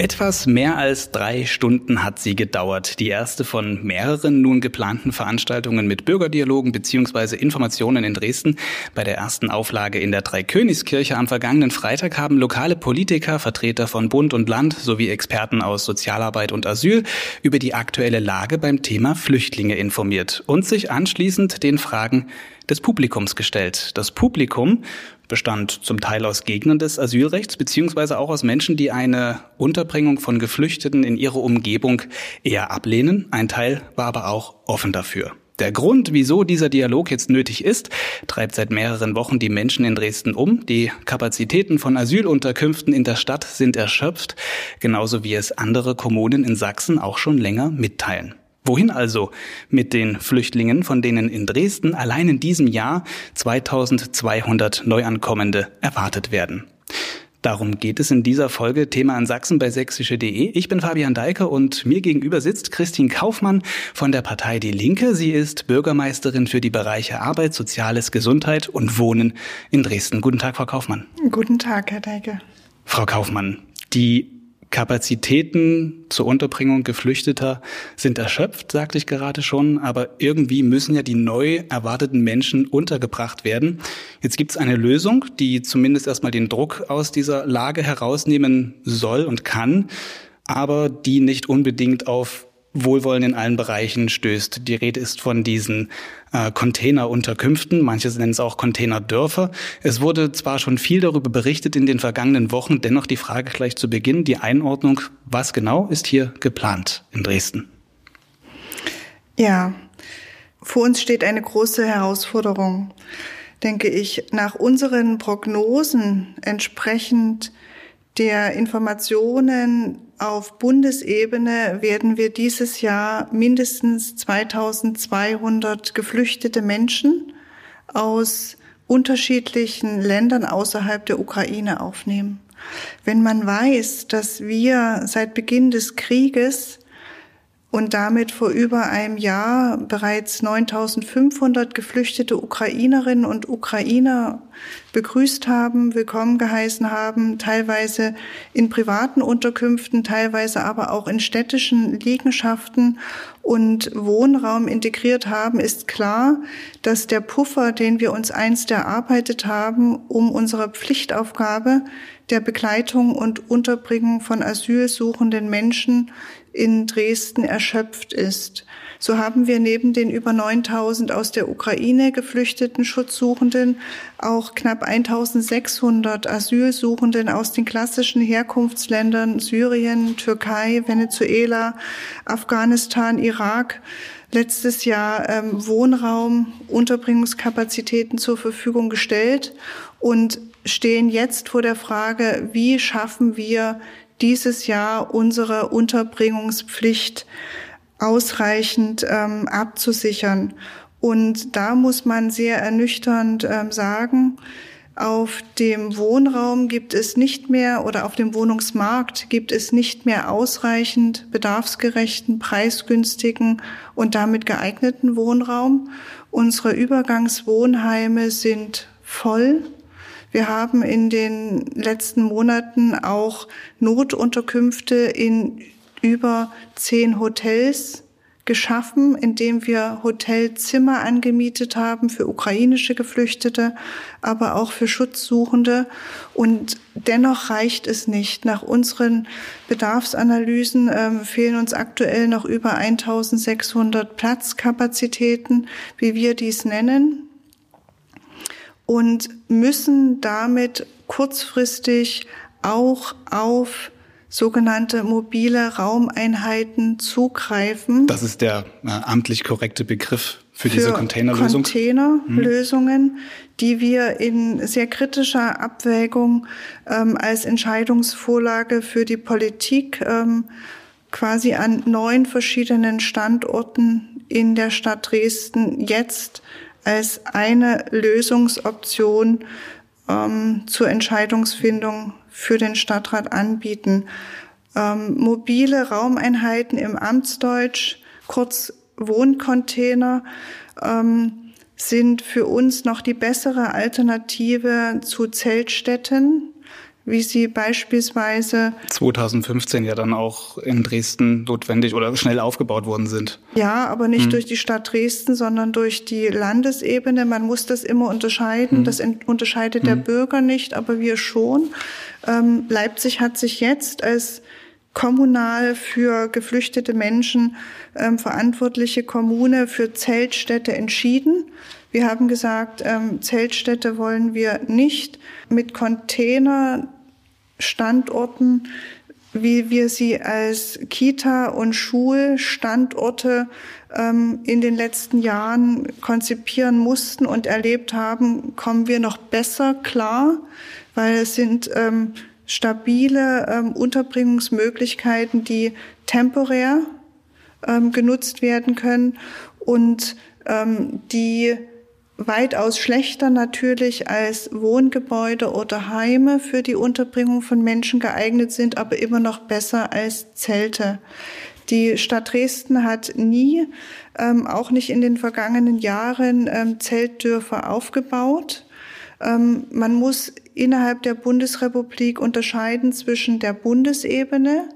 Etwas mehr als drei Stunden hat sie gedauert. Die erste von mehreren nun geplanten Veranstaltungen mit Bürgerdialogen bzw. Informationen in Dresden. Bei der ersten Auflage in der Dreikönigskirche am vergangenen Freitag haben lokale Politiker, Vertreter von Bund und Land sowie Experten aus Sozialarbeit und Asyl über die aktuelle Lage beim Thema Flüchtlinge informiert und sich anschließend den Fragen des Publikums gestellt. Das Publikum bestand zum Teil aus Gegnern des Asylrechts beziehungsweise auch aus Menschen, die eine Unterbringung von Geflüchteten in ihrer Umgebung eher ablehnen. Ein Teil war aber auch offen dafür. Der Grund, wieso dieser Dialog jetzt nötig ist, treibt seit mehreren Wochen die Menschen in Dresden um. Die Kapazitäten von Asylunterkünften in der Stadt sind erschöpft, genauso wie es andere Kommunen in Sachsen auch schon länger mitteilen. Wohin also mit den Flüchtlingen, von denen in Dresden allein in diesem Jahr 2200 Neuankommende erwartet werden? Darum geht es in dieser Folge Thema an Sachsen bei sächsische.de. Ich bin Fabian Deike und mir gegenüber sitzt Christine Kaufmann von der Partei Die Linke. Sie ist Bürgermeisterin für die Bereiche Arbeit, Soziales, Gesundheit und Wohnen in Dresden. Guten Tag, Frau Kaufmann. Guten Tag, Herr Deike. Frau Kaufmann, die Kapazitäten zur Unterbringung Geflüchteter sind erschöpft, sagte ich gerade schon, aber irgendwie müssen ja die neu erwarteten Menschen untergebracht werden. Jetzt gibt es eine Lösung, die zumindest erstmal den Druck aus dieser Lage herausnehmen soll und kann, aber die nicht unbedingt auf Wohlwollen in allen Bereichen stößt. Die Rede ist von diesen äh, Containerunterkünften, manche nennen es auch Containerdörfer. Es wurde zwar schon viel darüber berichtet in den vergangenen Wochen, dennoch die Frage gleich zu Beginn, die Einordnung, was genau ist hier geplant in Dresden? Ja, vor uns steht eine große Herausforderung, denke ich. Nach unseren Prognosen entsprechend der Informationen auf Bundesebene werden wir dieses Jahr mindestens 2200 geflüchtete Menschen aus unterschiedlichen Ländern außerhalb der Ukraine aufnehmen. Wenn man weiß, dass wir seit Beginn des Krieges und damit vor über einem Jahr bereits 9500 geflüchtete Ukrainerinnen und Ukrainer begrüßt haben, willkommen geheißen haben, teilweise in privaten Unterkünften, teilweise aber auch in städtischen Liegenschaften und Wohnraum integriert haben, ist klar, dass der Puffer, den wir uns einst erarbeitet haben, um unsere Pflichtaufgabe der Begleitung und Unterbringung von asylsuchenden Menschen in Dresden erschöpft ist. So haben wir neben den über 9000 aus der Ukraine geflüchteten Schutzsuchenden auch knapp 1600 Asylsuchenden aus den klassischen Herkunftsländern Syrien, Türkei, Venezuela, Afghanistan, Irak letztes Jahr ähm, Wohnraum, Unterbringungskapazitäten zur Verfügung gestellt und stehen jetzt vor der Frage, wie schaffen wir dieses Jahr unsere Unterbringungspflicht ausreichend ähm, abzusichern. Und da muss man sehr ernüchternd ähm, sagen, auf dem Wohnraum gibt es nicht mehr oder auf dem Wohnungsmarkt gibt es nicht mehr ausreichend bedarfsgerechten, preisgünstigen und damit geeigneten Wohnraum. Unsere Übergangswohnheime sind voll wir haben in den letzten Monaten auch Notunterkünfte in über zehn Hotels geschaffen, indem wir Hotelzimmer angemietet haben für ukrainische Geflüchtete, aber auch für Schutzsuchende. Und dennoch reicht es nicht. Nach unseren Bedarfsanalysen ähm, fehlen uns aktuell noch über 1600 Platzkapazitäten, wie wir dies nennen und müssen damit kurzfristig auch auf sogenannte mobile Raumeinheiten zugreifen. Das ist der äh, amtlich korrekte Begriff für, für diese Containerlösung. Containerlösungen, hm. die wir in sehr kritischer Abwägung ähm, als Entscheidungsvorlage für die Politik ähm, quasi an neun verschiedenen Standorten in der Stadt Dresden jetzt als eine Lösungsoption ähm, zur Entscheidungsfindung für den Stadtrat anbieten. Ähm, mobile Raumeinheiten im Amtsdeutsch, kurz Wohncontainer, ähm, sind für uns noch die bessere Alternative zu Zeltstätten, wie sie beispielsweise 2015 ja dann auch in Dresden notwendig oder schnell aufgebaut worden sind. Ja, aber nicht hm. durch die Stadt Dresden, sondern durch die Landesebene. Man muss das immer unterscheiden. Hm. Das unterscheidet hm. der Bürger nicht, aber wir schon. Ähm, Leipzig hat sich jetzt als kommunal für geflüchtete Menschen ähm, verantwortliche Kommune für Zeltstädte entschieden. Wir haben gesagt, ähm, Zeltstädte wollen wir nicht mit Containerstandorten, wie wir sie als Kita- und Schulstandorte ähm, in den letzten Jahren konzipieren mussten und erlebt haben, kommen wir noch besser klar, weil es sind ähm, stabile ähm, Unterbringungsmöglichkeiten, die temporär ähm, genutzt werden können und ähm, die weitaus schlechter natürlich als Wohngebäude oder Heime für die Unterbringung von Menschen geeignet sind, aber immer noch besser als Zelte. Die Stadt Dresden hat nie, ähm, auch nicht in den vergangenen Jahren, ähm, Zeltdörfer aufgebaut. Ähm, man muss innerhalb der Bundesrepublik unterscheiden zwischen der Bundesebene,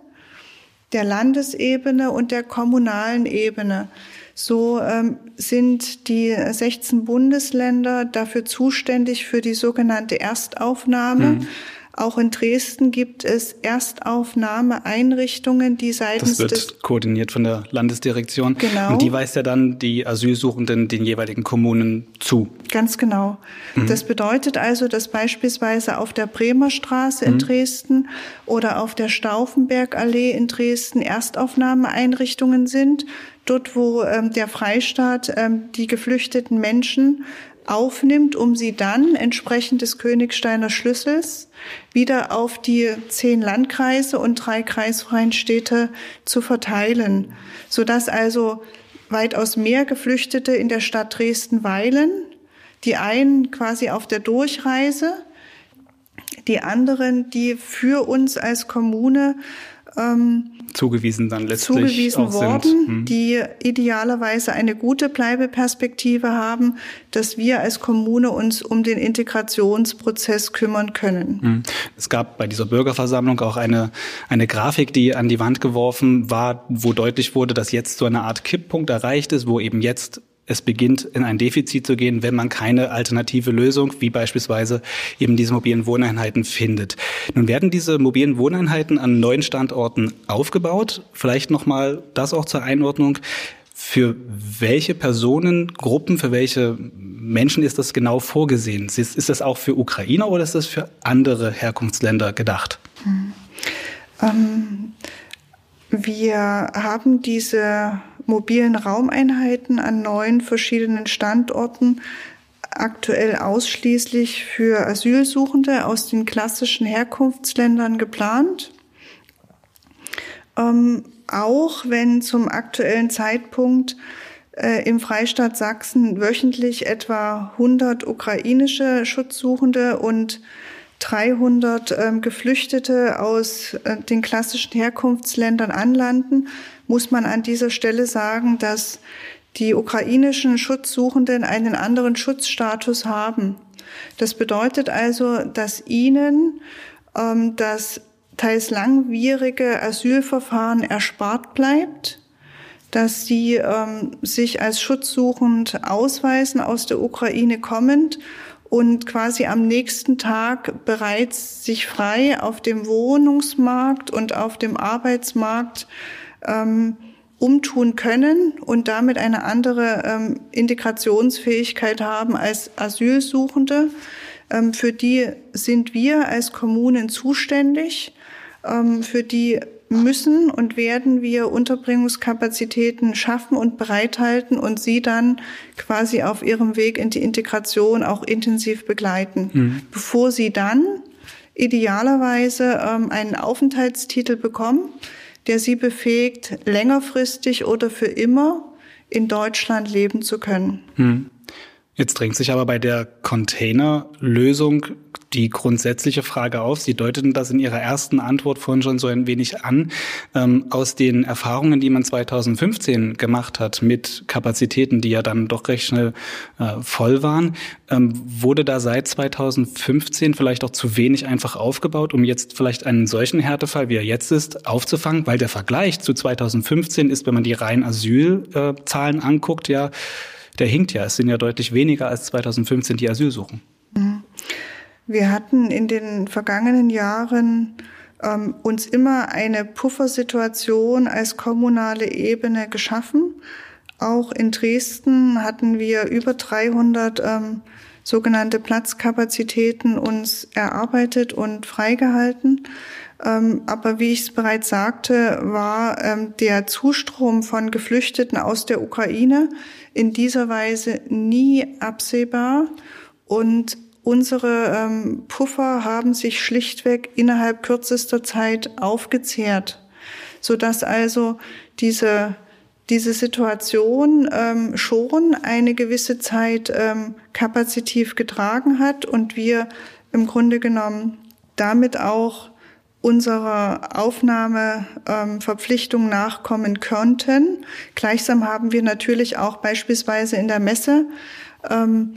der Landesebene und der kommunalen Ebene. So ähm, sind die 16 Bundesländer dafür zuständig für die sogenannte Erstaufnahme. Mhm. Auch in Dresden gibt es Erstaufnahmeeinrichtungen, die seitens Das wird koordiniert von der Landesdirektion. Genau. Und die weist ja dann die Asylsuchenden den jeweiligen Kommunen zu. Ganz genau. Mhm. Das bedeutet also, dass beispielsweise auf der Bremer Straße in mhm. Dresden oder auf der Stauffenbergallee in Dresden Erstaufnahmeeinrichtungen sind. Dort, wo ähm, der Freistaat ähm, die geflüchteten Menschen aufnimmt, um sie dann entsprechend des Königsteiner Schlüssels wieder auf die zehn Landkreise und drei kreisfreien Städte zu verteilen, sodass also weitaus mehr Geflüchtete in der Stadt Dresden weilen, die einen quasi auf der Durchreise, die anderen, die für uns als Kommune ähm, zugewiesen dann letztlich zugewiesen worden, hm. die idealerweise eine gute Bleibeperspektive haben, dass wir als Kommune uns um den Integrationsprozess kümmern können. Hm. Es gab bei dieser Bürgerversammlung auch eine, eine Grafik, die an die Wand geworfen war, wo deutlich wurde, dass jetzt so eine Art Kipppunkt erreicht ist, wo eben jetzt es beginnt, in ein Defizit zu gehen, wenn man keine alternative Lösung, wie beispielsweise eben diese mobilen Wohneinheiten findet. Nun werden diese mobilen Wohneinheiten an neuen Standorten aufgebaut. Vielleicht nochmal das auch zur Einordnung. Für welche Personengruppen, für welche Menschen ist das genau vorgesehen? Ist, das auch für Ukrainer oder ist das für andere Herkunftsländer gedacht? Hm. Ähm, wir haben diese mobilen Raumeinheiten an neun verschiedenen Standorten aktuell ausschließlich für Asylsuchende aus den klassischen Herkunftsländern geplant. Ähm, auch wenn zum aktuellen Zeitpunkt äh, im Freistaat Sachsen wöchentlich etwa 100 ukrainische Schutzsuchende und 300 ähm, Geflüchtete aus äh, den klassischen Herkunftsländern anlanden, muss man an dieser Stelle sagen, dass die ukrainischen Schutzsuchenden einen anderen Schutzstatus haben. Das bedeutet also, dass ihnen ähm, das teils langwierige Asylverfahren erspart bleibt, dass sie ähm, sich als schutzsuchend ausweisen aus der Ukraine kommend und quasi am nächsten Tag bereits sich frei auf dem Wohnungsmarkt und auf dem Arbeitsmarkt ähm, umtun können und damit eine andere ähm, Integrationsfähigkeit haben als Asylsuchende. Ähm, für die sind wir als Kommunen zuständig. Ähm, für die müssen und werden wir Unterbringungskapazitäten schaffen und bereithalten und sie dann quasi auf ihrem Weg in die Integration auch intensiv begleiten, mhm. bevor sie dann idealerweise ähm, einen Aufenthaltstitel bekommen, der sie befähigt, längerfristig oder für immer in Deutschland leben zu können. Mhm. Jetzt drängt sich aber bei der Containerlösung die grundsätzliche Frage auf. Sie deuteten das in Ihrer ersten Antwort vorhin schon so ein wenig an. Ähm, aus den Erfahrungen, die man 2015 gemacht hat mit Kapazitäten, die ja dann doch recht schnell äh, voll waren, ähm, wurde da seit 2015 vielleicht auch zu wenig einfach aufgebaut, um jetzt vielleicht einen solchen Härtefall, wie er jetzt ist, aufzufangen? Weil der Vergleich zu 2015 ist, wenn man die reinen Asylzahlen anguckt, ja, der hinkt ja. Es sind ja deutlich weniger als 2015 die Asylsuchen. Mhm. Wir hatten in den vergangenen Jahren ähm, uns immer eine Puffersituation als kommunale Ebene geschaffen. Auch in Dresden hatten wir über 300 ähm, sogenannte Platzkapazitäten uns erarbeitet und freigehalten. Ähm, aber wie ich es bereits sagte, war ähm, der Zustrom von Geflüchteten aus der Ukraine in dieser Weise nie absehbar. Und Unsere ähm, Puffer haben sich schlichtweg innerhalb kürzester Zeit aufgezehrt, so dass also diese diese Situation ähm, schon eine gewisse Zeit ähm, kapazitiv getragen hat und wir im Grunde genommen damit auch unserer Aufnahmeverpflichtung ähm, nachkommen könnten. Gleichsam haben wir natürlich auch beispielsweise in der Messe ähm,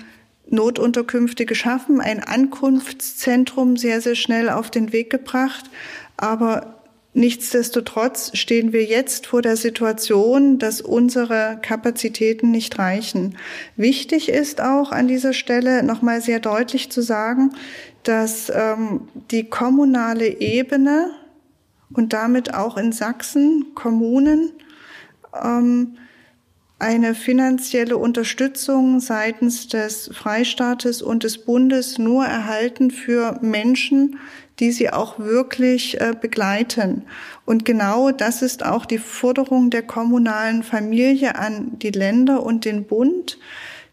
Notunterkünfte geschaffen, ein Ankunftszentrum sehr, sehr schnell auf den Weg gebracht. Aber nichtsdestotrotz stehen wir jetzt vor der Situation, dass unsere Kapazitäten nicht reichen. Wichtig ist auch an dieser Stelle nochmal sehr deutlich zu sagen, dass ähm, die kommunale Ebene und damit auch in Sachsen Kommunen ähm, eine finanzielle Unterstützung seitens des Freistaates und des Bundes nur erhalten für Menschen, die sie auch wirklich äh, begleiten. Und genau das ist auch die Forderung der kommunalen Familie an die Länder und den Bund,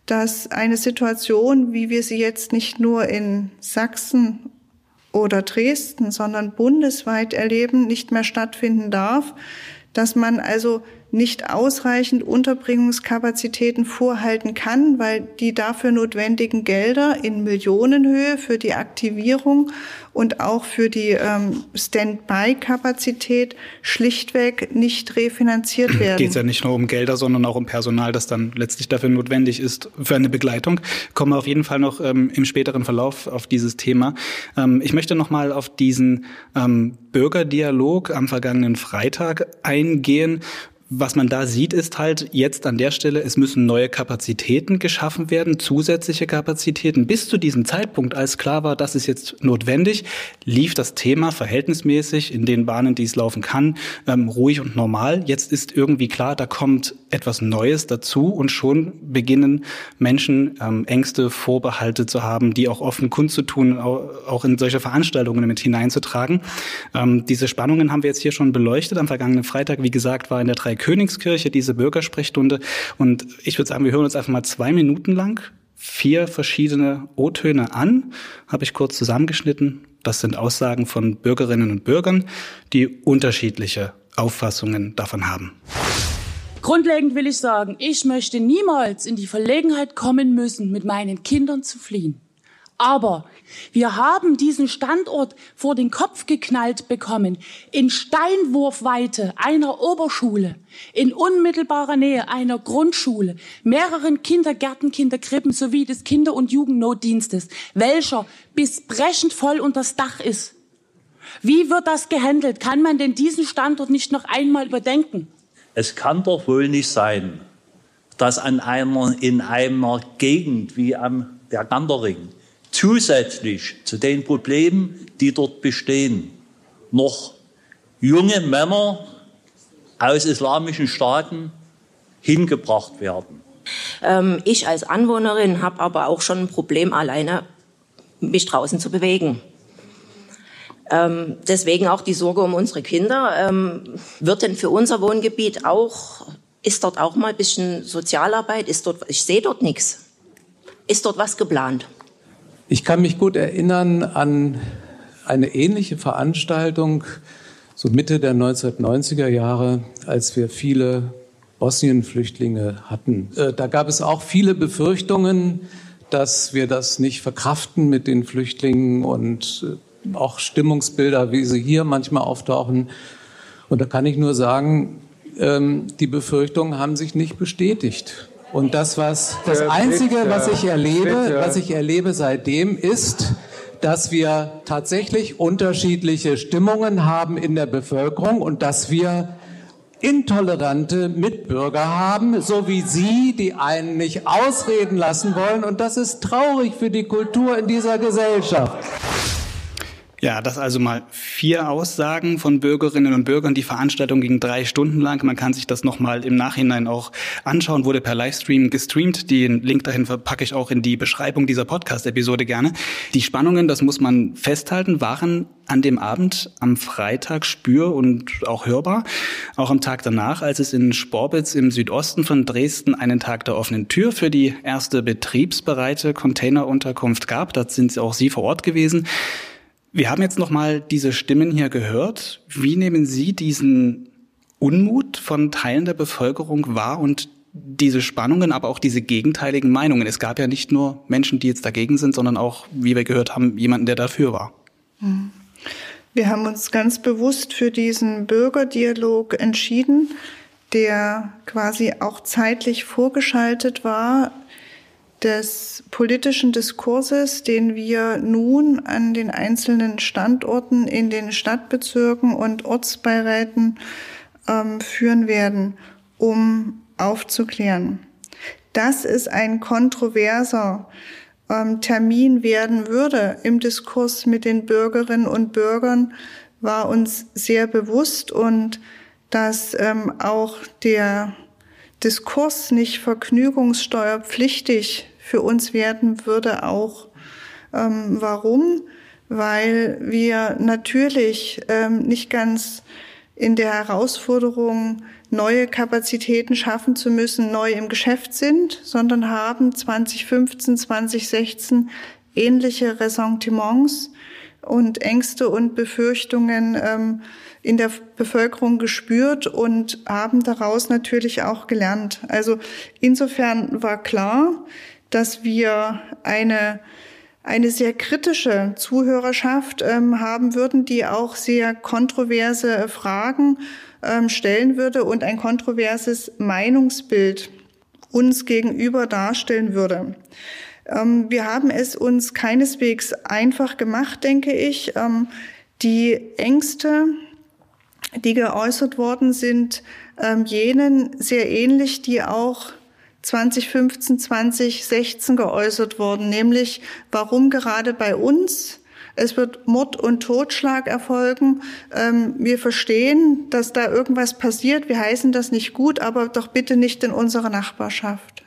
dass eine Situation, wie wir sie jetzt nicht nur in Sachsen oder Dresden, sondern bundesweit erleben, nicht mehr stattfinden darf, dass man also nicht ausreichend Unterbringungskapazitäten vorhalten kann, weil die dafür notwendigen Gelder in Millionenhöhe für die Aktivierung und auch für die ähm, Standby-Kapazität schlichtweg nicht refinanziert werden. Geht es ja nicht nur um Gelder, sondern auch um Personal, das dann letztlich dafür notwendig ist für eine Begleitung. Kommen wir auf jeden Fall noch ähm, im späteren Verlauf auf dieses Thema. Ähm, ich möchte noch mal auf diesen ähm, Bürgerdialog am vergangenen Freitag eingehen was man da sieht, ist halt jetzt an der Stelle, es müssen neue Kapazitäten geschaffen werden, zusätzliche Kapazitäten. Bis zu diesem Zeitpunkt, als klar war, das ist jetzt notwendig, lief das Thema verhältnismäßig in den Bahnen, die es laufen kann, ähm, ruhig und normal. Jetzt ist irgendwie klar, da kommt etwas Neues dazu und schon beginnen Menschen ähm, Ängste, Vorbehalte zu haben, die auch offen kundzutun, auch in solche Veranstaltungen mit hineinzutragen. Ähm, diese Spannungen haben wir jetzt hier schon beleuchtet. Am vergangenen Freitag, wie gesagt, war in der drei Königskirche, diese Bürgersprechstunde. Und ich würde sagen, wir hören uns einfach mal zwei Minuten lang vier verschiedene O-Töne an, habe ich kurz zusammengeschnitten. Das sind Aussagen von Bürgerinnen und Bürgern, die unterschiedliche Auffassungen davon haben. Grundlegend will ich sagen, ich möchte niemals in die Verlegenheit kommen müssen, mit meinen Kindern zu fliehen. Aber wir haben diesen Standort vor den Kopf geknallt bekommen, in Steinwurfweite einer Oberschule, in unmittelbarer Nähe einer Grundschule, mehreren Kindergärten, Kinderkrippen sowie des Kinder- und Jugendnotdienstes, welcher bis brechend voll unter das Dach ist. Wie wird das gehandelt? Kann man denn diesen Standort nicht noch einmal überdenken? Es kann doch wohl nicht sein, dass an einer, in einer Gegend wie am der Gandering zusätzlich zu den Problemen, die dort bestehen, noch junge Männer aus islamischen Staaten hingebracht werden. Ähm, ich als Anwohnerin habe aber auch schon ein Problem, alleine mich draußen zu bewegen. Ähm, deswegen auch die Sorge um unsere Kinder. Ähm, wird denn für unser Wohngebiet auch, ist dort auch mal ein bisschen Sozialarbeit? Ist dort, ich sehe dort nichts. Ist dort was geplant? Ich kann mich gut erinnern an eine ähnliche Veranstaltung, so Mitte der 1990er Jahre, als wir viele Bosnien-Flüchtlinge hatten. Äh, da gab es auch viele Befürchtungen, dass wir das nicht verkraften mit den Flüchtlingen und äh, auch Stimmungsbilder, wie sie hier manchmal auftauchen. Und da kann ich nur sagen, ähm, die Befürchtungen haben sich nicht bestätigt. Und das, was das Einzige, was ich erlebe, was ich erlebe seitdem, ist, dass wir tatsächlich unterschiedliche Stimmungen haben in der Bevölkerung und dass wir intolerante Mitbürger haben, so wie Sie, die einen nicht ausreden lassen wollen. Und das ist traurig für die Kultur in dieser Gesellschaft. Ja, das also mal vier Aussagen von Bürgerinnen und Bürgern. Die Veranstaltung ging drei Stunden lang. Man kann sich das nochmal im Nachhinein auch anschauen, wurde per Livestream gestreamt. Den Link dahin verpacke ich auch in die Beschreibung dieser Podcast-Episode gerne. Die Spannungen, das muss man festhalten, waren an dem Abend am Freitag spür- und auch hörbar. Auch am Tag danach, als es in Sporbitz im Südosten von Dresden einen Tag der offenen Tür für die erste betriebsbereite Containerunterkunft gab. Da sind auch Sie vor Ort gewesen. Wir haben jetzt noch mal diese Stimmen hier gehört. Wie nehmen Sie diesen Unmut von Teilen der Bevölkerung wahr und diese Spannungen, aber auch diese gegenteiligen Meinungen? Es gab ja nicht nur Menschen, die jetzt dagegen sind, sondern auch, wie wir gehört haben, jemanden, der dafür war. Hm. Wir haben uns ganz bewusst für diesen Bürgerdialog entschieden, der quasi auch zeitlich vorgeschaltet war des politischen Diskurses, den wir nun an den einzelnen Standorten in den Stadtbezirken und Ortsbeiräten ähm, führen werden, um aufzuklären. Dass es ein kontroverser ähm, Termin werden würde im Diskurs mit den Bürgerinnen und Bürgern, war uns sehr bewusst und dass ähm, auch der Diskurs nicht vergnügungssteuerpflichtig für uns werden würde auch. Ähm, warum? Weil wir natürlich ähm, nicht ganz in der Herausforderung, neue Kapazitäten schaffen zu müssen, neu im Geschäft sind, sondern haben 2015, 2016 ähnliche Ressentiments und Ängste und Befürchtungen ähm, in der Bevölkerung gespürt und haben daraus natürlich auch gelernt. Also insofern war klar, dass wir eine eine sehr kritische Zuhörerschaft ähm, haben würden, die auch sehr kontroverse Fragen ähm, stellen würde und ein kontroverses Meinungsbild uns gegenüber darstellen würde. Ähm, wir haben es uns keineswegs einfach gemacht, denke ich. Ähm, die Ängste, die geäußert worden sind, ähm, jenen sehr ähnlich, die auch 2015, 2016 geäußert worden, nämlich warum gerade bei uns es wird Mord und Totschlag erfolgen. Ähm, wir verstehen, dass da irgendwas passiert. Wir heißen das nicht gut, aber doch bitte nicht in unserer Nachbarschaft.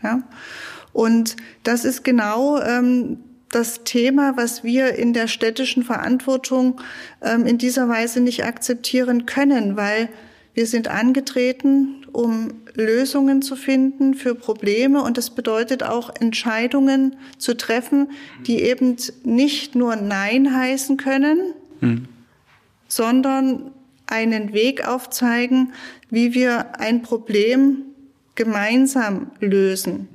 Und das ist genau ähm, das Thema, was wir in der städtischen Verantwortung ähm, in dieser Weise nicht akzeptieren können, weil wir sind angetreten, um Lösungen zu finden für Probleme und das bedeutet auch Entscheidungen zu treffen, die eben nicht nur Nein heißen können, mhm. sondern einen Weg aufzeigen, wie wir ein Problem gemeinsam lösen.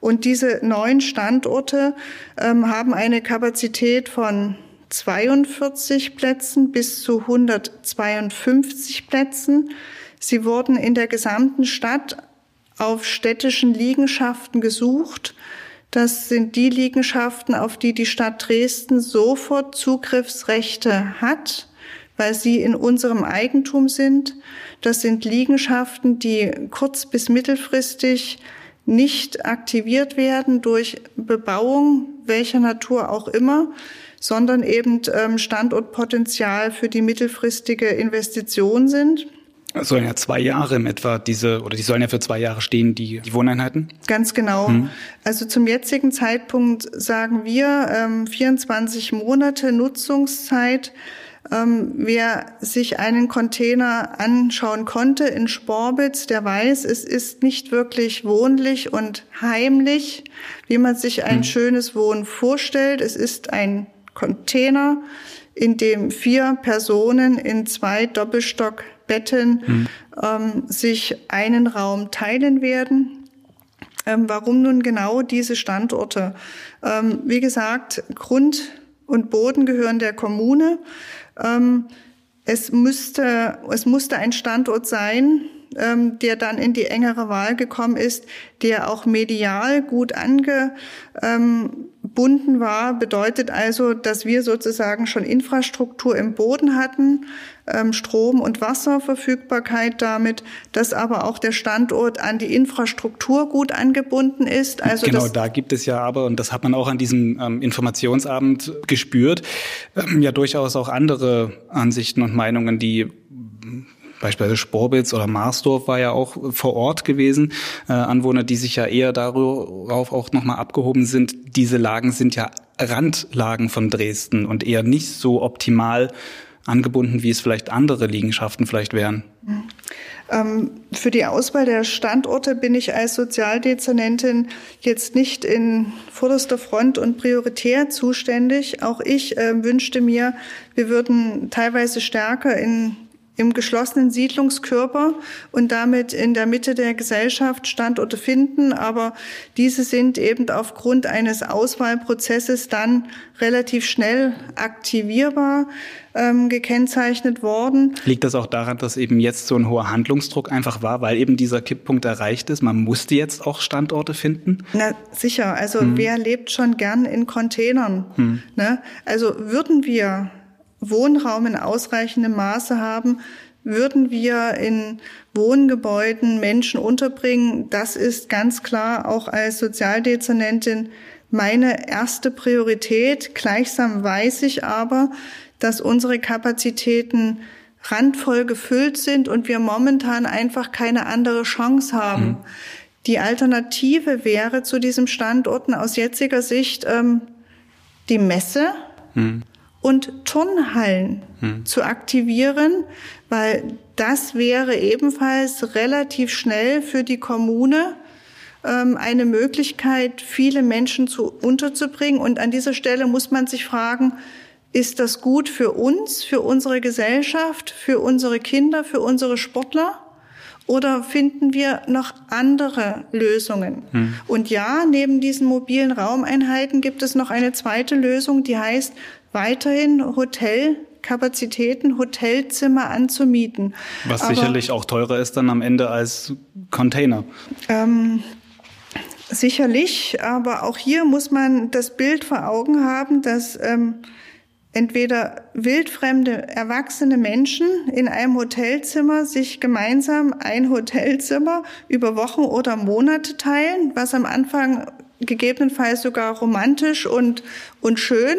Und diese neun Standorte ähm, haben eine Kapazität von 42 Plätzen bis zu 152 Plätzen. Sie wurden in der gesamten Stadt auf städtischen Liegenschaften gesucht. Das sind die Liegenschaften, auf die die Stadt Dresden sofort Zugriffsrechte hat, weil sie in unserem Eigentum sind. Das sind Liegenschaften, die kurz- bis mittelfristig nicht aktiviert werden durch Bebauung welcher Natur auch immer, sondern eben ähm, Standortpotenzial für die mittelfristige Investition sind. Sollen ja zwei Jahre im etwa diese, oder die sollen ja für zwei Jahre stehen, die, die Wohneinheiten? Ganz genau. Hm. Also zum jetzigen Zeitpunkt sagen wir ähm, 24 Monate Nutzungszeit. Ähm, wer sich einen Container anschauen konnte in Sporbitz, der weiß, es ist nicht wirklich wohnlich und heimlich, wie man sich ein hm. schönes Wohnen vorstellt. Es ist ein Container, in dem vier Personen in zwei Doppelstock Betten hm. ähm, sich einen Raum teilen werden. Ähm, warum nun genau diese Standorte? Ähm, wie gesagt, Grund und Boden gehören der Kommune. Ähm, es müsste, es musste ein Standort sein, ähm, der dann in die engere Wahl gekommen ist, der auch medial gut angebunden war, bedeutet also, dass wir sozusagen schon Infrastruktur im Boden hatten, ähm, Strom- und Wasserverfügbarkeit damit, dass aber auch der Standort an die Infrastruktur gut angebunden ist. Also genau, da gibt es ja aber, und das hat man auch an diesem ähm, Informationsabend gespürt, ähm, ja durchaus auch andere Ansichten und Meinungen, die Beispielsweise Sporbitz oder Marsdorf war ja auch vor Ort gewesen. Äh, Anwohner, die sich ja eher darauf auch nochmal abgehoben sind. Diese Lagen sind ja Randlagen von Dresden und eher nicht so optimal angebunden, wie es vielleicht andere Liegenschaften vielleicht wären. Ähm, für die Auswahl der Standorte bin ich als Sozialdezernentin jetzt nicht in vorderster Front und prioritär zuständig. Auch ich äh, wünschte mir, wir würden teilweise stärker in im geschlossenen Siedlungskörper und damit in der Mitte der Gesellschaft Standorte finden. Aber diese sind eben aufgrund eines Auswahlprozesses dann relativ schnell aktivierbar ähm, gekennzeichnet worden. Liegt das auch daran, dass eben jetzt so ein hoher Handlungsdruck einfach war, weil eben dieser Kipppunkt erreicht ist? Man musste jetzt auch Standorte finden? Na sicher. Also hm. wer lebt schon gern in Containern? Hm. Ne? Also würden wir Wohnraum in ausreichendem Maße haben, würden wir in Wohngebäuden Menschen unterbringen. Das ist ganz klar auch als Sozialdezernentin meine erste Priorität. Gleichsam weiß ich aber, dass unsere Kapazitäten randvoll gefüllt sind und wir momentan einfach keine andere Chance haben. Mhm. Die Alternative wäre zu diesem Standorten aus jetziger Sicht ähm, die Messe. Mhm und Turnhallen hm. zu aktivieren, weil das wäre ebenfalls relativ schnell für die Kommune ähm, eine Möglichkeit, viele Menschen zu unterzubringen. Und an dieser Stelle muss man sich fragen, ist das gut für uns, für unsere Gesellschaft, für unsere Kinder, für unsere Sportler? Oder finden wir noch andere Lösungen? Hm. Und ja, neben diesen mobilen Raumeinheiten gibt es noch eine zweite Lösung, die heißt weiterhin Hotelkapazitäten, Hotelzimmer anzumieten. Was Aber, sicherlich auch teurer ist dann am Ende als Container. Ähm, sicherlich, aber auch hier muss man das Bild vor Augen haben, dass ähm, entweder wildfremde erwachsene Menschen in einem Hotelzimmer sich gemeinsam ein Hotelzimmer über Wochen oder Monate teilen, was am Anfang gegebenenfalls sogar romantisch und, und schön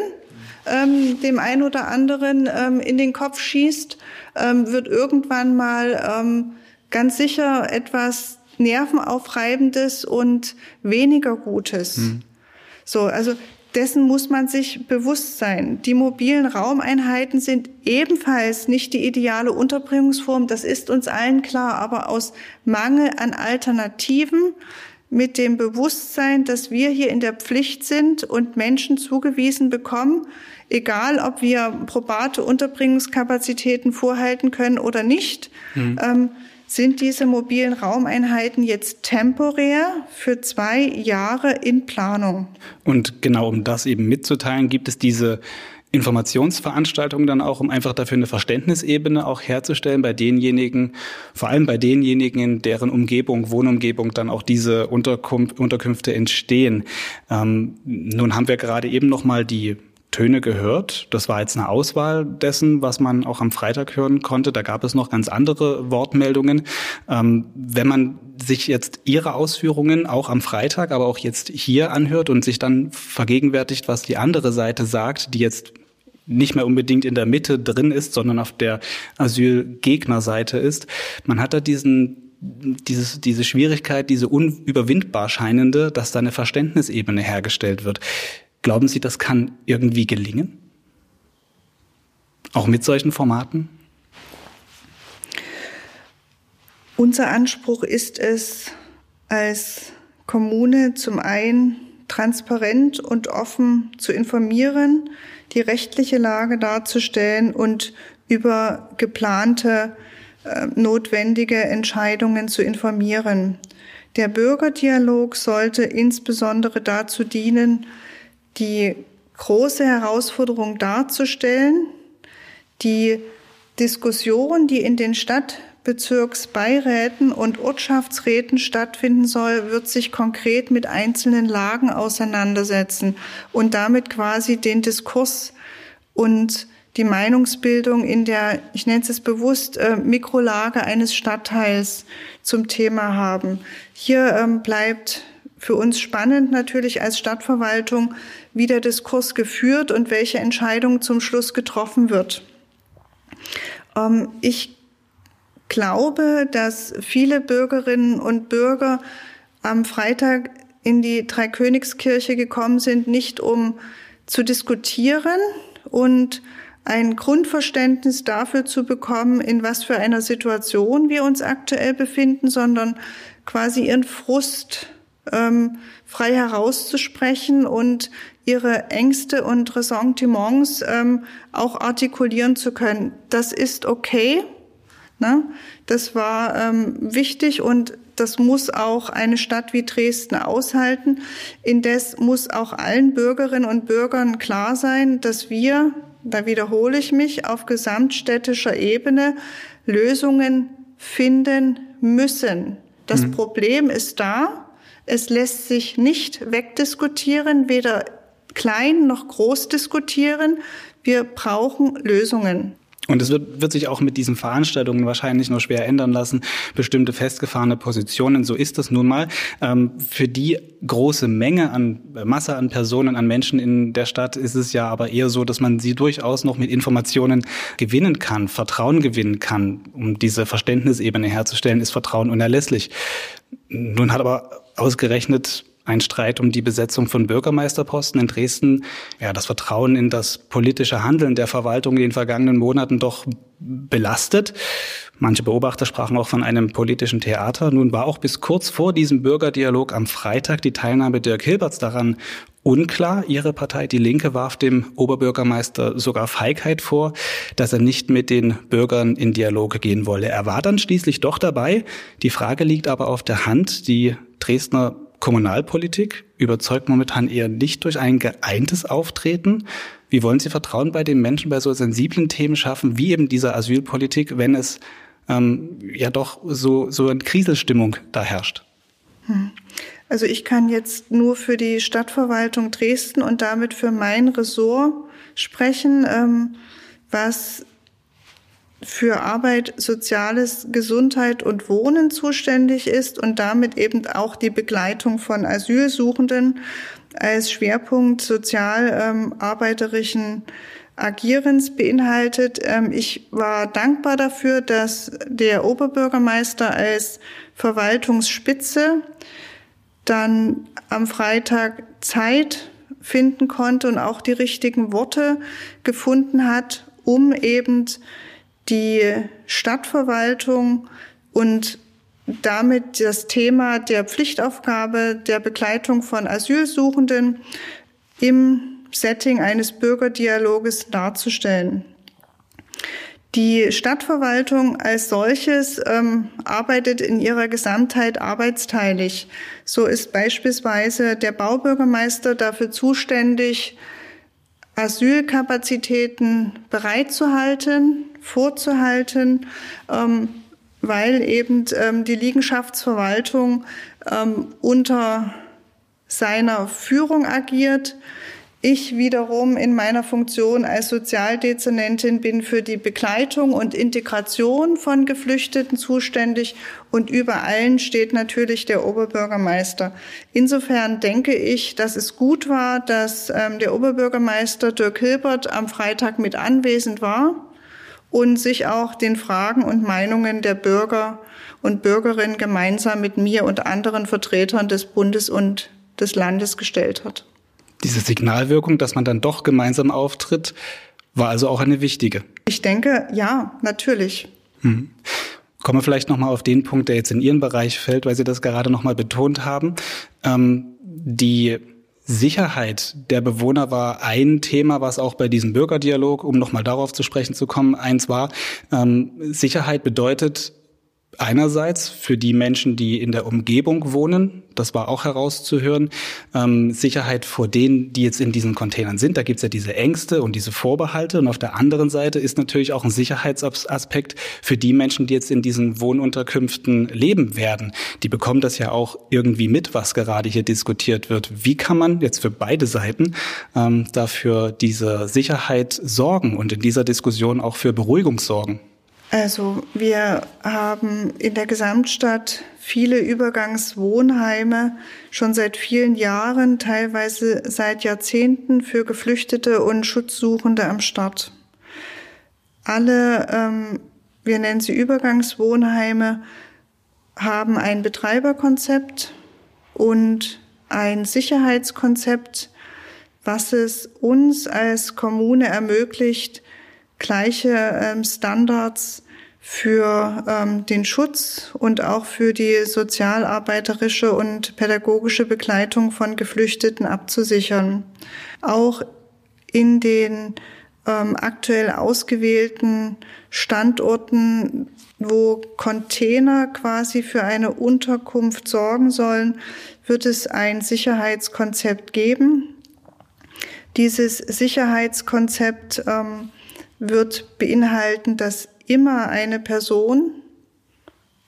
ähm, dem einen oder anderen ähm, in den Kopf schießt, ähm, wird irgendwann mal ähm, ganz sicher etwas Nervenaufreibendes und weniger Gutes. Mhm. So, also dessen muss man sich bewusst sein. Die mobilen Raumeinheiten sind ebenfalls nicht die ideale Unterbringungsform, das ist uns allen klar, aber aus Mangel an Alternativen mit dem Bewusstsein, dass wir hier in der Pflicht sind und Menschen zugewiesen bekommen, egal ob wir probate Unterbringungskapazitäten vorhalten können oder nicht, mhm. ähm, sind diese mobilen Raumeinheiten jetzt temporär für zwei Jahre in Planung. Und genau um das eben mitzuteilen, gibt es diese Informationsveranstaltungen dann auch, um einfach dafür eine Verständnisebene auch herzustellen bei denjenigen, vor allem bei denjenigen, in deren Umgebung, Wohnumgebung dann auch diese Unterkünfte entstehen. Ähm, nun haben wir gerade eben noch mal die Töne gehört. Das war jetzt eine Auswahl dessen, was man auch am Freitag hören konnte. Da gab es noch ganz andere Wortmeldungen. Ähm, wenn man sich jetzt Ihre Ausführungen auch am Freitag, aber auch jetzt hier anhört und sich dann vergegenwärtigt, was die andere Seite sagt, die jetzt nicht mehr unbedingt in der Mitte drin ist, sondern auf der Asylgegnerseite ist. Man hat da diesen dieses, diese Schwierigkeit, diese unüberwindbar scheinende, dass da eine Verständnisebene hergestellt wird. Glauben Sie, das kann irgendwie gelingen? Auch mit solchen Formaten? Unser Anspruch ist es, als Kommune zum einen transparent und offen zu informieren, die rechtliche Lage darzustellen und über geplante äh, notwendige Entscheidungen zu informieren. Der Bürgerdialog sollte insbesondere dazu dienen, die große Herausforderung darzustellen, die Diskussion, die in den Stadtbezirksbeiräten und Ortschaftsräten stattfinden soll, wird sich konkret mit einzelnen Lagen auseinandersetzen und damit quasi den Diskurs und die Meinungsbildung in der, ich nenne es bewusst, äh, Mikrolage eines Stadtteils zum Thema haben. Hier ähm, bleibt für uns spannend natürlich als Stadtverwaltung, wie der Diskurs geführt und welche Entscheidung zum Schluss getroffen wird. Ähm, ich glaube, dass viele Bürgerinnen und Bürger am Freitag in die Dreikönigskirche gekommen sind, nicht um zu diskutieren und ein Grundverständnis dafür zu bekommen, in was für einer Situation wir uns aktuell befinden, sondern quasi ihren Frust ähm, frei herauszusprechen und ihre Ängste und Ressentiments ähm, auch artikulieren zu können. Das ist okay. Ne? Das war ähm, wichtig und das muss auch eine Stadt wie Dresden aushalten. Indes muss auch allen Bürgerinnen und Bürgern klar sein, dass wir, da wiederhole ich mich, auf gesamtstädtischer Ebene Lösungen finden müssen. Das mhm. Problem ist da. Es lässt sich nicht wegdiskutieren, weder klein noch groß diskutieren. Wir brauchen Lösungen. Und es wird, wird sich auch mit diesen Veranstaltungen wahrscheinlich nur schwer ändern lassen. Bestimmte festgefahrene Positionen, so ist das nun mal. Ähm, für die große Menge an Masse an Personen, an Menschen in der Stadt ist es ja aber eher so, dass man sie durchaus noch mit Informationen gewinnen kann, Vertrauen gewinnen kann. Um diese Verständnisebene herzustellen, ist Vertrauen unerlässlich. Nun hat aber ausgerechnet ein Streit um die Besetzung von Bürgermeisterposten in Dresden, ja, das Vertrauen in das politische Handeln der Verwaltung in den vergangenen Monaten doch belastet. Manche Beobachter sprachen auch von einem politischen Theater. Nun war auch bis kurz vor diesem Bürgerdialog am Freitag die Teilnahme Dirk Hilberts daran unklar. Ihre Partei, die Linke, warf dem Oberbürgermeister sogar Feigheit vor, dass er nicht mit den Bürgern in Dialoge gehen wolle. Er war dann schließlich doch dabei. Die Frage liegt aber auf der Hand. Die Dresdner Kommunalpolitik überzeugt momentan eher nicht durch ein geeintes Auftreten. Wie wollen Sie Vertrauen bei den Menschen bei so sensiblen Themen schaffen, wie eben dieser Asylpolitik, wenn es ähm, ja doch so, so eine Kriselstimmung da herrscht? Hm. Also ich kann jetzt nur für die Stadtverwaltung Dresden und damit für mein Ressort sprechen, ähm, was für Arbeit, Soziales, Gesundheit und Wohnen zuständig ist und damit eben auch die Begleitung von Asylsuchenden als Schwerpunkt sozialarbeiterischen Agierens beinhaltet. Ähm, ich war dankbar dafür, dass der Oberbürgermeister als Verwaltungsspitze dann am Freitag Zeit finden konnte und auch die richtigen Worte gefunden hat, um eben die Stadtverwaltung und damit das Thema der Pflichtaufgabe der Begleitung von Asylsuchenden im Setting eines Bürgerdialoges darzustellen. Die Stadtverwaltung als solches ähm, arbeitet in ihrer Gesamtheit arbeitsteilig. So ist beispielsweise der Baubürgermeister dafür zuständig, Asylkapazitäten bereitzuhalten, vorzuhalten, ähm, weil eben ähm, die Liegenschaftsverwaltung ähm, unter seiner Führung agiert. Ich wiederum in meiner Funktion als Sozialdezernentin bin für die Begleitung und Integration von Geflüchteten zuständig und über allen steht natürlich der Oberbürgermeister. Insofern denke ich, dass es gut war, dass ähm, der Oberbürgermeister Dirk Hilbert am Freitag mit anwesend war und sich auch den Fragen und Meinungen der Bürger und Bürgerinnen gemeinsam mit mir und anderen Vertretern des Bundes und des Landes gestellt hat. Diese Signalwirkung, dass man dann doch gemeinsam auftritt, war also auch eine wichtige. Ich denke, ja, natürlich. Hm. Kommen wir vielleicht nochmal auf den Punkt, der jetzt in Ihren Bereich fällt, weil Sie das gerade nochmal betont haben. Ähm, die Sicherheit der Bewohner war ein Thema, was auch bei diesem Bürgerdialog, um nochmal darauf zu sprechen zu kommen, eins war. Ähm, Sicherheit bedeutet einerseits für die Menschen, die in der Umgebung wohnen, das war auch herauszuhören, ähm, Sicherheit vor denen, die jetzt in diesen Containern sind. Da gibt's ja diese Ängste und diese Vorbehalte. Und auf der anderen Seite ist natürlich auch ein Sicherheitsaspekt für die Menschen, die jetzt in diesen Wohnunterkünften leben werden. Die bekommen das ja auch irgendwie mit, was gerade hier diskutiert wird. Wie kann man jetzt für beide Seiten ähm, dafür diese Sicherheit sorgen und in dieser Diskussion auch für Beruhigung sorgen? Also wir haben in der Gesamtstadt viele Übergangswohnheime schon seit vielen Jahren, teilweise seit Jahrzehnten für Geflüchtete und Schutzsuchende am Start. Alle, ähm, wir nennen sie Übergangswohnheime, haben ein Betreiberkonzept und ein Sicherheitskonzept, was es uns als Kommune ermöglicht, gleiche ähm, Standards für ähm, den Schutz und auch für die sozialarbeiterische und pädagogische Begleitung von Geflüchteten abzusichern. Auch in den ähm, aktuell ausgewählten Standorten, wo Container quasi für eine Unterkunft sorgen sollen, wird es ein Sicherheitskonzept geben. Dieses Sicherheitskonzept ähm, wird beinhalten, dass immer eine Person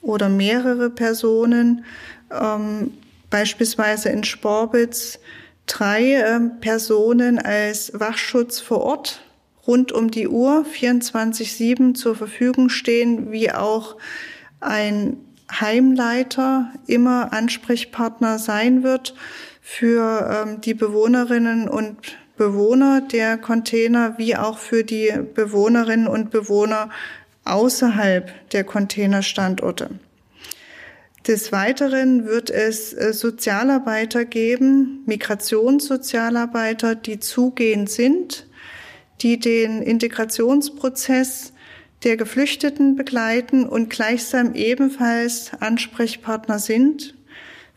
oder mehrere Personen, ähm, beispielsweise in Sporbitz, drei äh, Personen als Wachschutz vor Ort rund um die Uhr 24-7 zur Verfügung stehen, wie auch ein Heimleiter immer Ansprechpartner sein wird für ähm, die Bewohnerinnen und Bewohner der Container wie auch für die Bewohnerinnen und Bewohner außerhalb der Containerstandorte. Des Weiteren wird es äh, Sozialarbeiter geben, Migrationssozialarbeiter, die zugehend sind, die den Integrationsprozess der Geflüchteten begleiten und gleichsam ebenfalls Ansprechpartner sind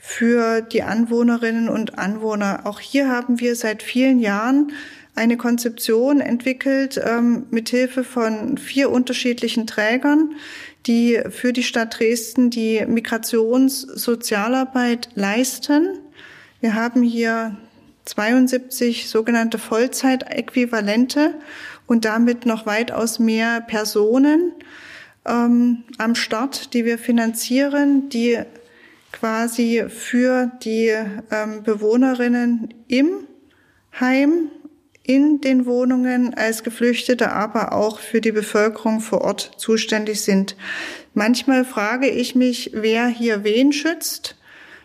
für die Anwohnerinnen und Anwohner. Auch hier haben wir seit vielen Jahren eine Konzeption entwickelt, ähm, mithilfe von vier unterschiedlichen Trägern, die für die Stadt Dresden die Migrationssozialarbeit leisten. Wir haben hier 72 sogenannte Vollzeitäquivalente und damit noch weitaus mehr Personen ähm, am Start, die wir finanzieren, die quasi für die ähm, Bewohnerinnen im Heim, in den Wohnungen als Geflüchtete, aber auch für die Bevölkerung vor Ort zuständig sind. Manchmal frage ich mich, wer hier wen schützt.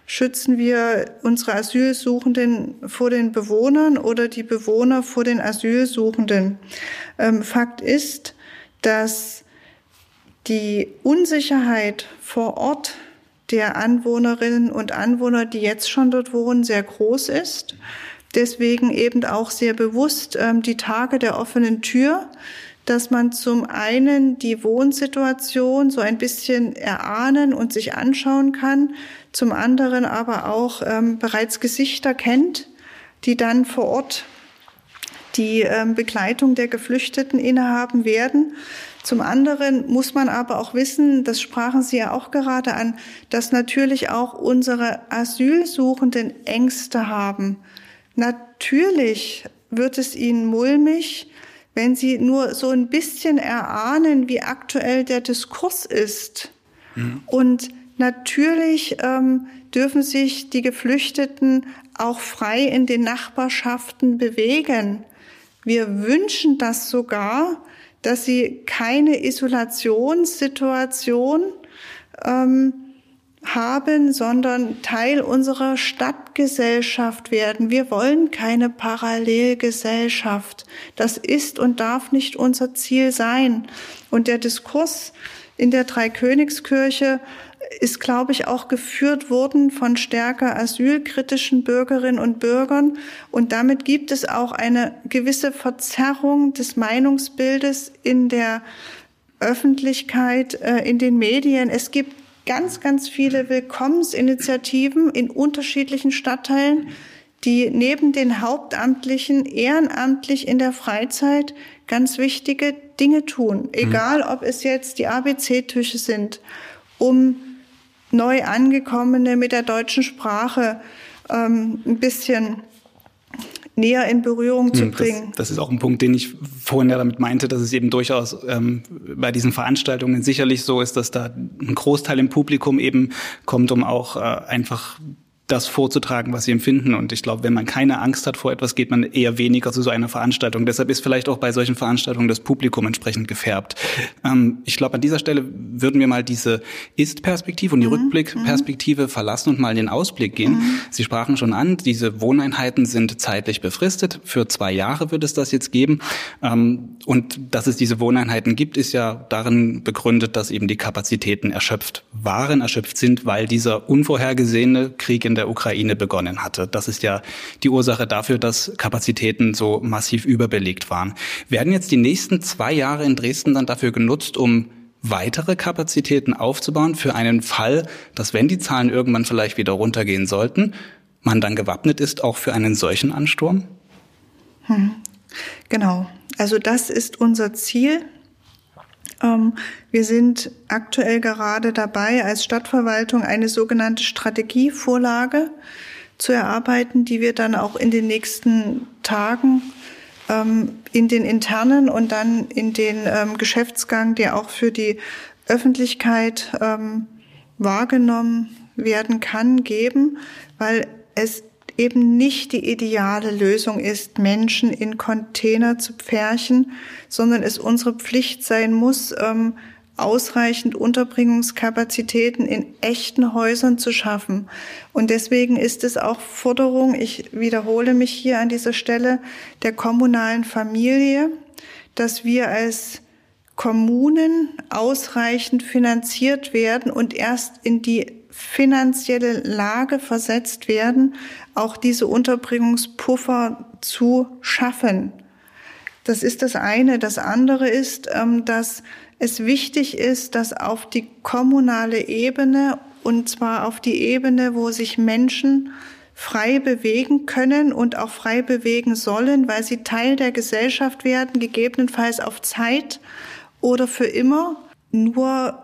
Schützen wir unsere Asylsuchenden vor den Bewohnern oder die Bewohner vor den Asylsuchenden? Ähm, Fakt ist, dass die Unsicherheit vor Ort der Anwohnerinnen und Anwohner, die jetzt schon dort wohnen, sehr groß ist. Deswegen eben auch sehr bewusst ähm, die Tage der offenen Tür, dass man zum einen die Wohnsituation so ein bisschen erahnen und sich anschauen kann, zum anderen aber auch ähm, bereits Gesichter kennt, die dann vor Ort die ähm, Begleitung der Geflüchteten innehaben werden. Zum anderen muss man aber auch wissen, das sprachen Sie ja auch gerade an, dass natürlich auch unsere Asylsuchenden Ängste haben. Natürlich wird es ihnen mulmig, wenn sie nur so ein bisschen erahnen, wie aktuell der Diskurs ist. Mhm. Und natürlich ähm, dürfen sich die Geflüchteten auch frei in den Nachbarschaften bewegen. Wir wünschen das sogar, dass sie keine Isolationssituation ähm, haben, sondern Teil unserer Stadtgesellschaft werden. Wir wollen keine Parallelgesellschaft. Das ist und darf nicht unser Ziel sein. Und der Diskurs in der Dreikönigskirche ist, glaube ich, auch geführt worden von stärker asylkritischen Bürgerinnen und Bürgern. Und damit gibt es auch eine gewisse Verzerrung des Meinungsbildes in der Öffentlichkeit, äh, in den Medien. Es gibt ganz, ganz viele Willkommensinitiativen in unterschiedlichen Stadtteilen, die neben den Hauptamtlichen ehrenamtlich in der Freizeit ganz wichtige Dinge tun. Egal, ob es jetzt die ABC-Tische sind, um neu angekommene mit der deutschen Sprache ähm, ein bisschen näher in Berührung zu bringen. Das, das, ist auch ein Punkt, den ich vorhin ja damit meinte, dass es eben durchaus ähm, bei diesen Veranstaltungen sicherlich so ist, dass da ein Großteil im Publikum eben kommt, um auch äh, einfach das vorzutragen, was sie empfinden. Und ich glaube, wenn man keine Angst hat vor etwas, geht man eher weniger zu so einer Veranstaltung. Deshalb ist vielleicht auch bei solchen Veranstaltungen das Publikum entsprechend gefärbt. Ähm, ich glaube, an dieser Stelle würden wir mal diese Ist-Perspektive und die mhm. Rückblick-Perspektive verlassen und mal in den Ausblick gehen. Mhm. Sie sprachen schon an, diese Wohneinheiten sind zeitlich befristet. Für zwei Jahre wird es das jetzt geben. Ähm, und dass es diese Wohneinheiten gibt, ist ja darin begründet, dass eben die Kapazitäten erschöpft waren, erschöpft sind, weil dieser unvorhergesehene Krieg in der der Ukraine begonnen hatte. Das ist ja die Ursache dafür, dass Kapazitäten so massiv überbelegt waren. Werden jetzt die nächsten zwei Jahre in Dresden dann dafür genutzt, um weitere Kapazitäten aufzubauen für einen Fall, dass wenn die Zahlen irgendwann vielleicht wieder runtergehen sollten, man dann gewappnet ist, auch für einen solchen Ansturm? Hm. Genau. Also das ist unser Ziel. Ähm, wir sind aktuell gerade dabei, als Stadtverwaltung eine sogenannte Strategievorlage zu erarbeiten, die wir dann auch in den nächsten Tagen ähm, in den internen und dann in den ähm, Geschäftsgang, der auch für die Öffentlichkeit wahrgenommen werden kann, geben, weil es eben nicht die ideale Lösung ist, Menschen in Container zu pferchen, sondern es unsere Pflicht sein muss, ähm, ausreichend Unterbringungskapazitäten in echten Häusern zu schaffen. Und deswegen ist es auch Forderung, ich wiederhole mich hier an dieser Stelle, der kommunalen Familie, dass wir als Kommunen ausreichend finanziert werden und erst in die finanzielle Lage versetzt werden, auch diese Unterbringungspuffer zu schaffen. Das ist das eine. Das andere ist, ähm, dass es wichtig ist, dass auf die kommunale Ebene und zwar auf die Ebene, wo sich Menschen frei bewegen können und auch frei bewegen sollen, weil sie Teil der Gesellschaft werden, gegebenenfalls auf Zeit oder für immer, nur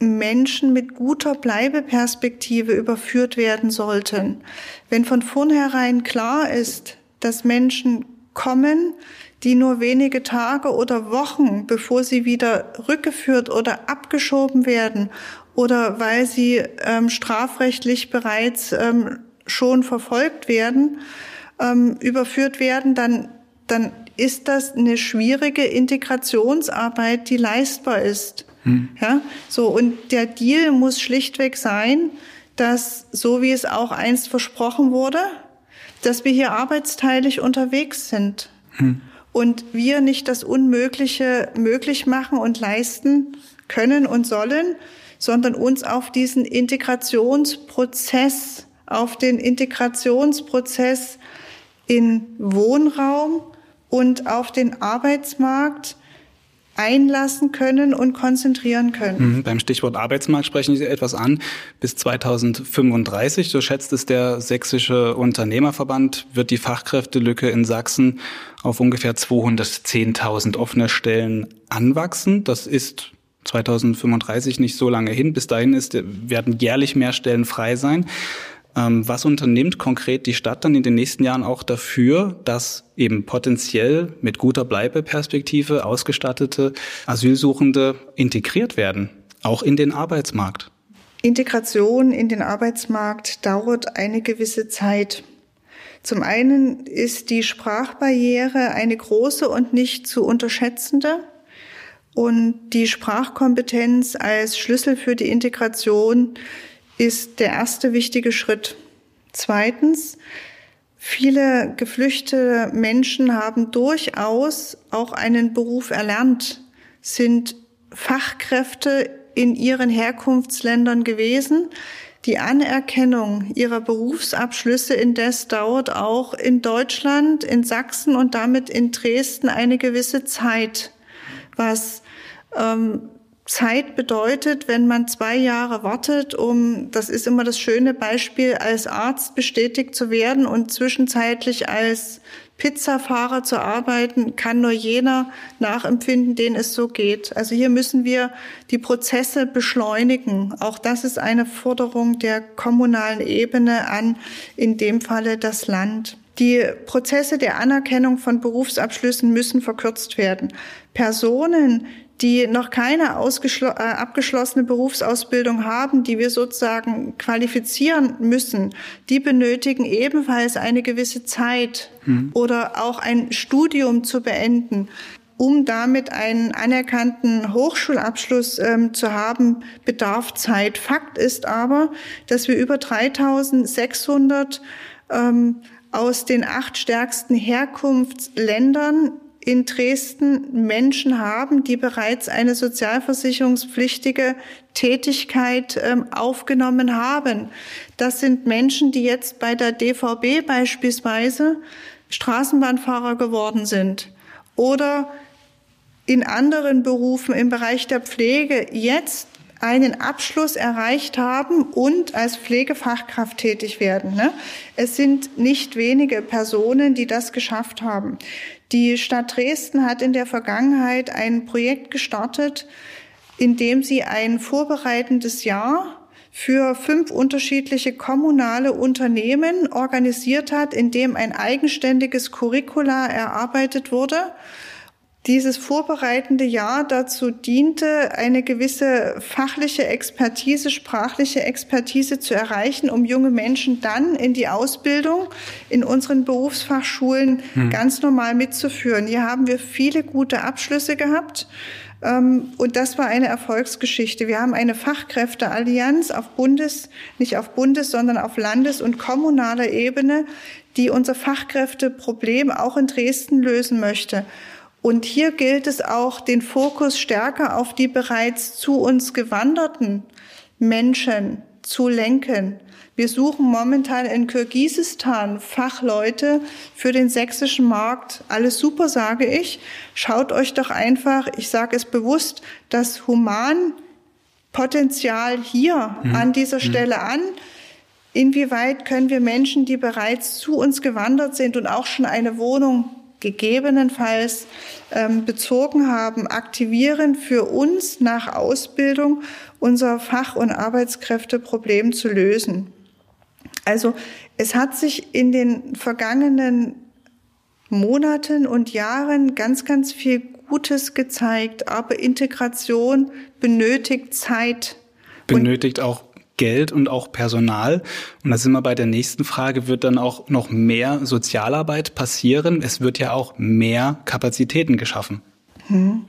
Menschen mit guter Bleibeperspektive überführt werden sollten. Wenn von vornherein klar ist, dass Menschen kommen, die nur wenige Tage oder Wochen, bevor sie wieder rückgeführt oder abgeschoben werden oder weil sie ähm, strafrechtlich bereits ähm, schon verfolgt werden, ähm, überführt werden, dann, dann ist das eine schwierige Integrationsarbeit, die leistbar ist. Hm. Ja, so und der Deal muss schlichtweg sein, dass so wie es auch einst versprochen wurde, dass wir hier arbeitsteilig unterwegs sind hm. und wir nicht das Unmögliche möglich machen und leisten können und sollen, sondern uns auf diesen Integrationsprozess, auf den Integrationsprozess in Wohnraum und auf den Arbeitsmarkt einlassen können und konzentrieren können. Mhm, beim Stichwort Arbeitsmarkt sprechen Sie etwas an. Bis 2035, so schätzt es der Sächsische Unternehmerverband, wird die Fachkräftelücke in Sachsen auf ungefähr 210.000 offene Stellen anwachsen. Das ist 2035 nicht so lange hin. Bis dahin ist, werden jährlich mehr Stellen frei sein. Ähm, was unternimmt konkret die Stadt dann in den nächsten Jahren auch dafür, dass eben potenziell mit guter Bleibeperspektive ausgestattete Asylsuchende integriert werden, auch in den Arbeitsmarkt? Integration in den Arbeitsmarkt dauert eine gewisse Zeit. Zum einen ist die Sprachbarriere eine große und nicht zu unterschätzende. Und die Sprachkompetenz als Schlüssel für die Integration ist der erste wichtige Schritt. Zweitens, viele geflüchtete Menschen haben durchaus auch einen Beruf erlernt, sind Fachkräfte in ihren Herkunftsländern gewesen. Die Anerkennung ihrer Berufsabschlüsse indes dauert auch in Deutschland, in Sachsen und damit in Dresden eine gewisse Zeit, was ähm, Zeit bedeutet, wenn man zwei Jahre wartet, um, das ist immer das schöne Beispiel, als Arzt bestätigt zu werden und zwischenzeitlich als Pizzafahrer zu arbeiten, kann nur jener nachempfinden, den es so geht. Also hier müssen wir die Prozesse beschleunigen. Auch das ist eine Forderung der kommunalen Ebene an, in dem Falle das Land. Die Prozesse der Anerkennung von Berufsabschlüssen müssen verkürzt werden. Personen, die noch keine äh, abgeschlossene Berufsausbildung haben, die wir sozusagen qualifizieren müssen, die benötigen ebenfalls eine gewisse Zeit mhm. oder auch ein Studium zu beenden um damit einen anerkannten Hochschulabschluss ähm, zu haben, bedarf Zeit. Fakt ist aber, dass wir über 3600 ähm, aus den acht stärksten Herkunftsländern in Dresden Menschen haben, die bereits eine sozialversicherungspflichtige Tätigkeit ähm, aufgenommen haben. Das sind Menschen, die jetzt bei der DVB beispielsweise Straßenbahnfahrer geworden sind oder in anderen Berufen im Bereich der Pflege jetzt einen Abschluss erreicht haben und als Pflegefachkraft tätig werden. Ne? Es sind nicht wenige Personen, die das geschafft haben. Die Stadt Dresden hat in der Vergangenheit ein Projekt gestartet, in dem sie ein vorbereitendes Jahr für fünf unterschiedliche kommunale Unternehmen organisiert hat, in dem ein eigenständiges Curricula erarbeitet wurde dieses vorbereitende Jahr dazu diente, eine gewisse fachliche Expertise, sprachliche Expertise zu erreichen, um junge Menschen dann in die Ausbildung in unseren Berufsfachschulen hm. ganz normal mitzuführen. Hier haben wir viele gute Abschlüsse gehabt. Ähm, und das war eine Erfolgsgeschichte. Wir haben eine Fachkräfteallianz auf Bundes, nicht auf Bundes, sondern auf Landes- und kommunaler Ebene, die unser Fachkräfteproblem auch in Dresden lösen möchte. Und hier gilt es auch, den Fokus stärker auf die bereits zu uns gewanderten Menschen zu lenken. Wir suchen momentan in Kirgisistan Fachleute für den sächsischen Markt. Alles super, sage ich. Schaut euch doch einfach, ich sage es bewusst, das Humanpotenzial hier mhm. an dieser mhm. Stelle an. Inwieweit können wir Menschen, die bereits zu uns gewandert sind und auch schon eine Wohnung gegebenenfalls ähm, bezogen haben, aktivieren für uns nach Ausbildung unser Fach- und Arbeitskräfteproblem zu lösen. Also es hat sich in den vergangenen Monaten und Jahren ganz, ganz viel Gutes gezeigt, aber Integration benötigt Zeit. Benötigt auch Geld und auch Personal. Und da sind wir bei der nächsten Frage, wird dann auch noch mehr Sozialarbeit passieren? Es wird ja auch mehr Kapazitäten geschaffen. Hm.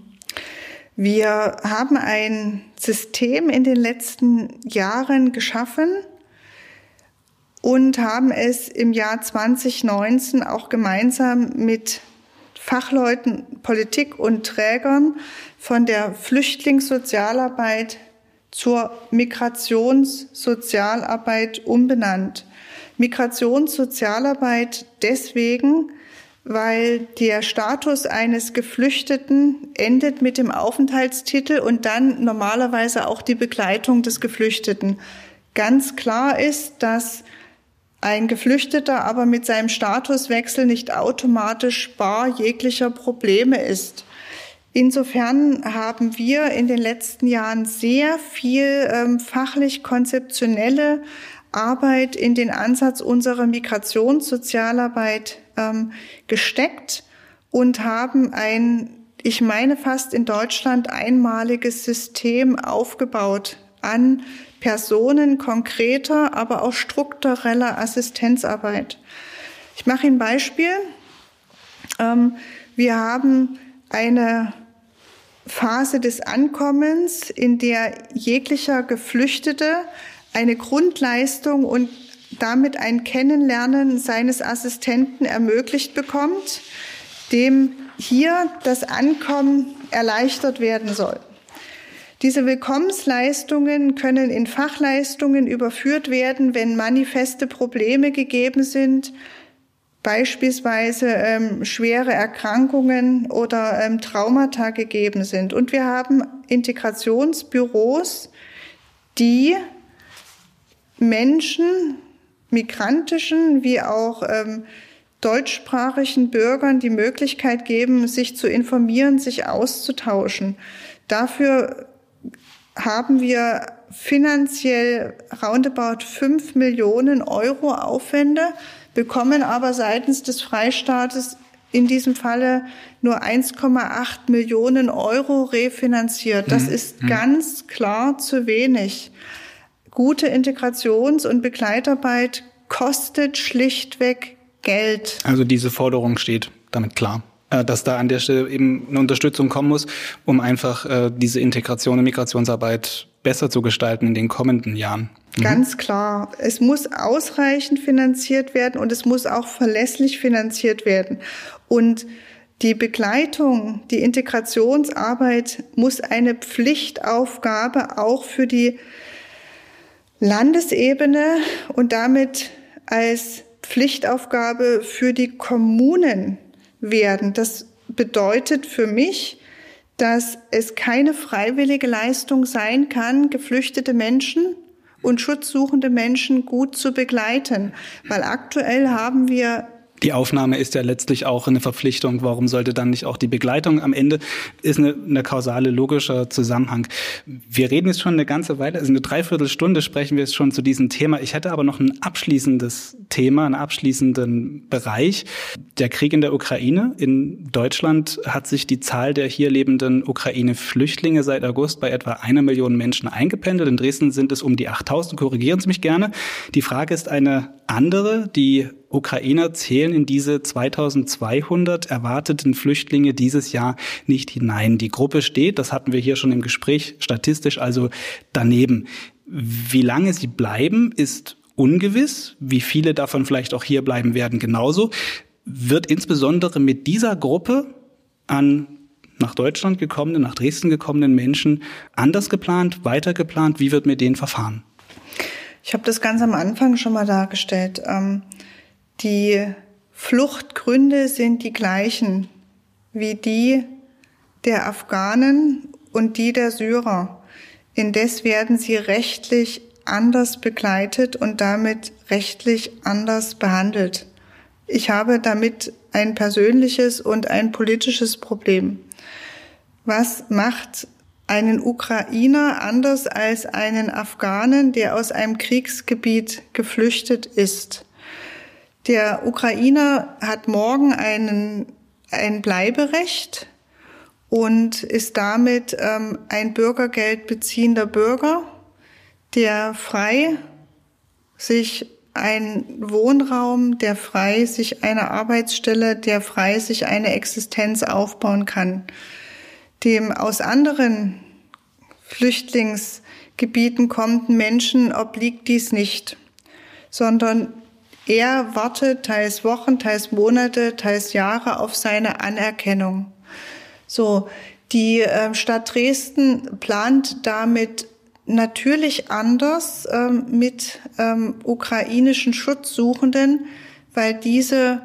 Wir haben ein System in den letzten Jahren geschaffen und haben es im Jahr 2019 auch gemeinsam mit Fachleuten, Politik und Trägern von der Flüchtlingssozialarbeit zur Migrationssozialarbeit umbenannt. Migrationssozialarbeit deswegen, weil der Status eines Geflüchteten endet mit dem Aufenthaltstitel und dann normalerweise auch die Begleitung des Geflüchteten. Ganz klar ist, dass ein Geflüchteter aber mit seinem Statuswechsel nicht automatisch bar jeglicher Probleme ist. Insofern haben wir in den letzten Jahren sehr viel ähm, fachlich konzeptionelle Arbeit in den Ansatz unserer Migrationssozialarbeit ähm, gesteckt und haben ein, ich meine fast in Deutschland einmaliges System aufgebaut an Personen konkreter, aber auch struktureller Assistenzarbeit. Ich mache ein Beispiel. Ähm, wir haben eine Phase des Ankommens, in der jeglicher Geflüchtete eine Grundleistung und damit ein Kennenlernen seines Assistenten ermöglicht bekommt, dem hier das Ankommen erleichtert werden soll. Diese Willkommensleistungen können in Fachleistungen überführt werden, wenn manifeste Probleme gegeben sind, beispielsweise ähm, schwere Erkrankungen oder ähm, Traumata gegeben sind. Und wir haben Integrationsbüros, die Menschen, migrantischen wie auch ähm, deutschsprachigen Bürgern die Möglichkeit geben, sich zu informieren, sich auszutauschen. Dafür haben wir finanziell roundabout fünf Millionen Euro Aufwände bekommen aber seitens des Freistaates in diesem Falle nur 1,8 Millionen Euro refinanziert. Das mhm. ist mhm. ganz klar zu wenig. Gute Integrations- und Begleitarbeit kostet schlichtweg Geld. Also diese Forderung steht damit klar dass da an der Stelle eben eine Unterstützung kommen muss, um einfach äh, diese Integration und Migrationsarbeit besser zu gestalten in den kommenden Jahren. Mhm. Ganz klar. Es muss ausreichend finanziert werden und es muss auch verlässlich finanziert werden. Und die Begleitung, die Integrationsarbeit muss eine Pflichtaufgabe auch für die Landesebene und damit als Pflichtaufgabe für die Kommunen werden. Das bedeutet für mich, dass es keine freiwillige Leistung sein kann, geflüchtete Menschen und schutzsuchende Menschen gut zu begleiten. Weil aktuell haben wir die Aufnahme ist ja letztlich auch eine Verpflichtung. Warum sollte dann nicht auch die Begleitung am Ende ist eine, eine kausale, logischer Zusammenhang. Wir reden jetzt schon eine ganze Weile, also eine Dreiviertelstunde sprechen wir jetzt schon zu diesem Thema. Ich hätte aber noch ein abschließendes Thema, einen abschließenden Bereich. Der Krieg in der Ukraine. In Deutschland hat sich die Zahl der hier lebenden Ukraine-Flüchtlinge seit August bei etwa einer Million Menschen eingependelt. In Dresden sind es um die 8000. Korrigieren Sie mich gerne. Die Frage ist eine andere. Die Ukrainer zählen in diese 2200 erwarteten Flüchtlinge dieses Jahr nicht hinein. Die Gruppe steht, das hatten wir hier schon im Gespräch, statistisch also daneben. Wie lange sie bleiben, ist ungewiss. Wie viele davon vielleicht auch hier bleiben werden, genauso. Wird insbesondere mit dieser Gruppe an nach Deutschland gekommenen, nach Dresden gekommenen Menschen anders geplant, weiter geplant? Wie wird mit denen verfahren? Ich habe das ganz am Anfang schon mal dargestellt. Ähm, die Fluchtgründe sind die gleichen wie die der Afghanen und die der Syrer. Indes werden sie rechtlich anders begleitet und damit rechtlich anders behandelt. Ich habe damit ein persönliches und ein politisches Problem. Was macht einen Ukrainer anders als einen Afghanen, der aus einem Kriegsgebiet geflüchtet ist. Der Ukrainer hat morgen einen, ein Bleiberecht und ist damit ähm, ein Bürgergeld beziehender Bürger, der frei sich einen Wohnraum, der frei sich eine Arbeitsstelle, der frei sich eine Existenz aufbauen kann. Dem aus anderen Flüchtlingsgebieten kommenden Menschen obliegt dies nicht, sondern er wartet teils Wochen, teils Monate, teils Jahre auf seine Anerkennung. So, die äh, Stadt Dresden plant damit natürlich anders ähm, mit ähm, ukrainischen Schutzsuchenden, weil diese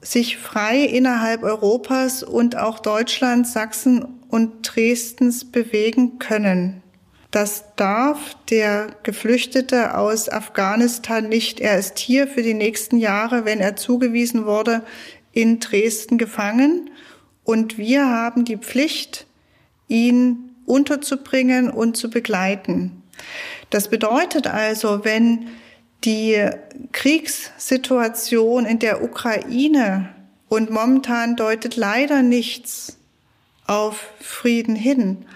sich frei innerhalb Europas und auch Deutschlands, Sachsen und Dresdens bewegen können. Das darf der Geflüchtete aus Afghanistan nicht. Er ist hier für die nächsten Jahre, wenn er zugewiesen wurde, in Dresden gefangen. Und wir haben die Pflicht, ihn unterzubringen und zu begleiten. Das bedeutet also, wenn die Kriegssituation in der Ukraine und momentan deutet leider nichts auf Frieden hin,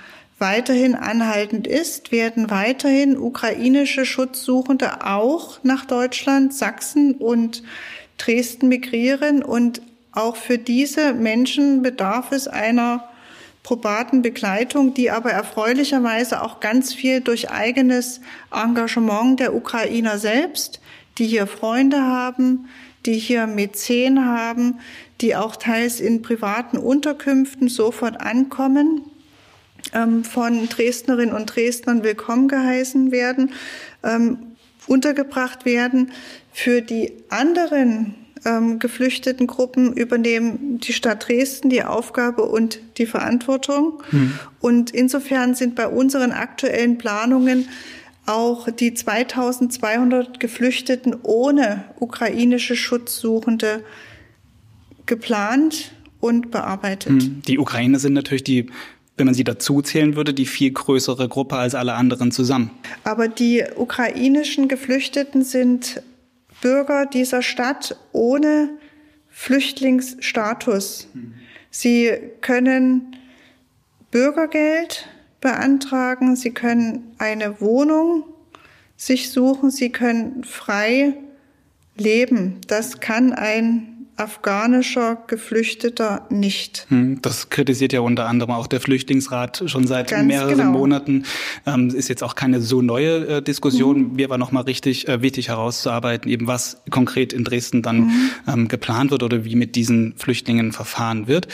weiterhin anhaltend ist, werden weiterhin ukrainische Schutzsuchende auch nach Deutschland, Sachsen und Dresden migrieren. Und auch für diese Menschen bedarf es einer probaten Begleitung, die aber erfreulicherweise auch ganz viel durch eigenes Engagement der Ukrainer selbst, die hier Freunde haben, die hier Mäzen haben, die auch teils in privaten Unterkünften sofort ankommen, von Dresdnerinnen und Dresdnern willkommen geheißen werden, ähm, untergebracht werden. Für die anderen ähm, geflüchteten Gruppen übernehmen die Stadt Dresden die Aufgabe und die Verantwortung. Mhm. Und insofern sind bei unseren aktuellen Planungen auch die 2200 Geflüchteten ohne ukrainische Schutzsuchende geplant und bearbeitet. Hm. Die Ukrainer sind natürlich die, wenn man sie dazu zählen würde, die viel größere Gruppe als alle anderen zusammen. Aber die ukrainischen Geflüchteten sind Bürger dieser Stadt ohne Flüchtlingsstatus. Sie können Bürgergeld beantragen, sie können eine Wohnung sich suchen, sie können frei leben. Das kann ein afghanischer Geflüchteter nicht. Hm, das kritisiert ja unter anderem auch der Flüchtlingsrat schon seit Ganz mehreren genau. Monaten. Ähm, ist jetzt auch keine so neue äh, Diskussion. Mhm. Mir war nochmal richtig äh, wichtig herauszuarbeiten, eben was konkret in Dresden dann mhm. ähm, geplant wird oder wie mit diesen Flüchtlingen verfahren wird.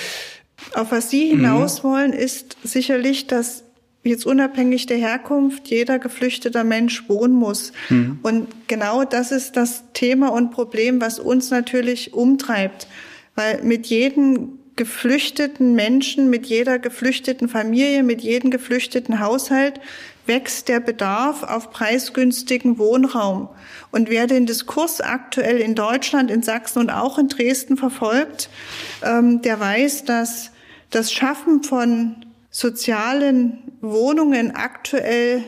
Auf was Sie hinaus mhm. wollen, ist sicherlich, dass jetzt unabhängig der Herkunft jeder geflüchteter Mensch wohnen muss. Mhm. Und genau das ist das Thema und Problem, was uns natürlich umtreibt. Weil mit jedem geflüchteten Menschen, mit jeder geflüchteten Familie, mit jedem geflüchteten Haushalt wächst der Bedarf auf preisgünstigen Wohnraum. Und wer den Diskurs aktuell in Deutschland, in Sachsen und auch in Dresden verfolgt, ähm, der weiß, dass das Schaffen von sozialen Wohnungen aktuell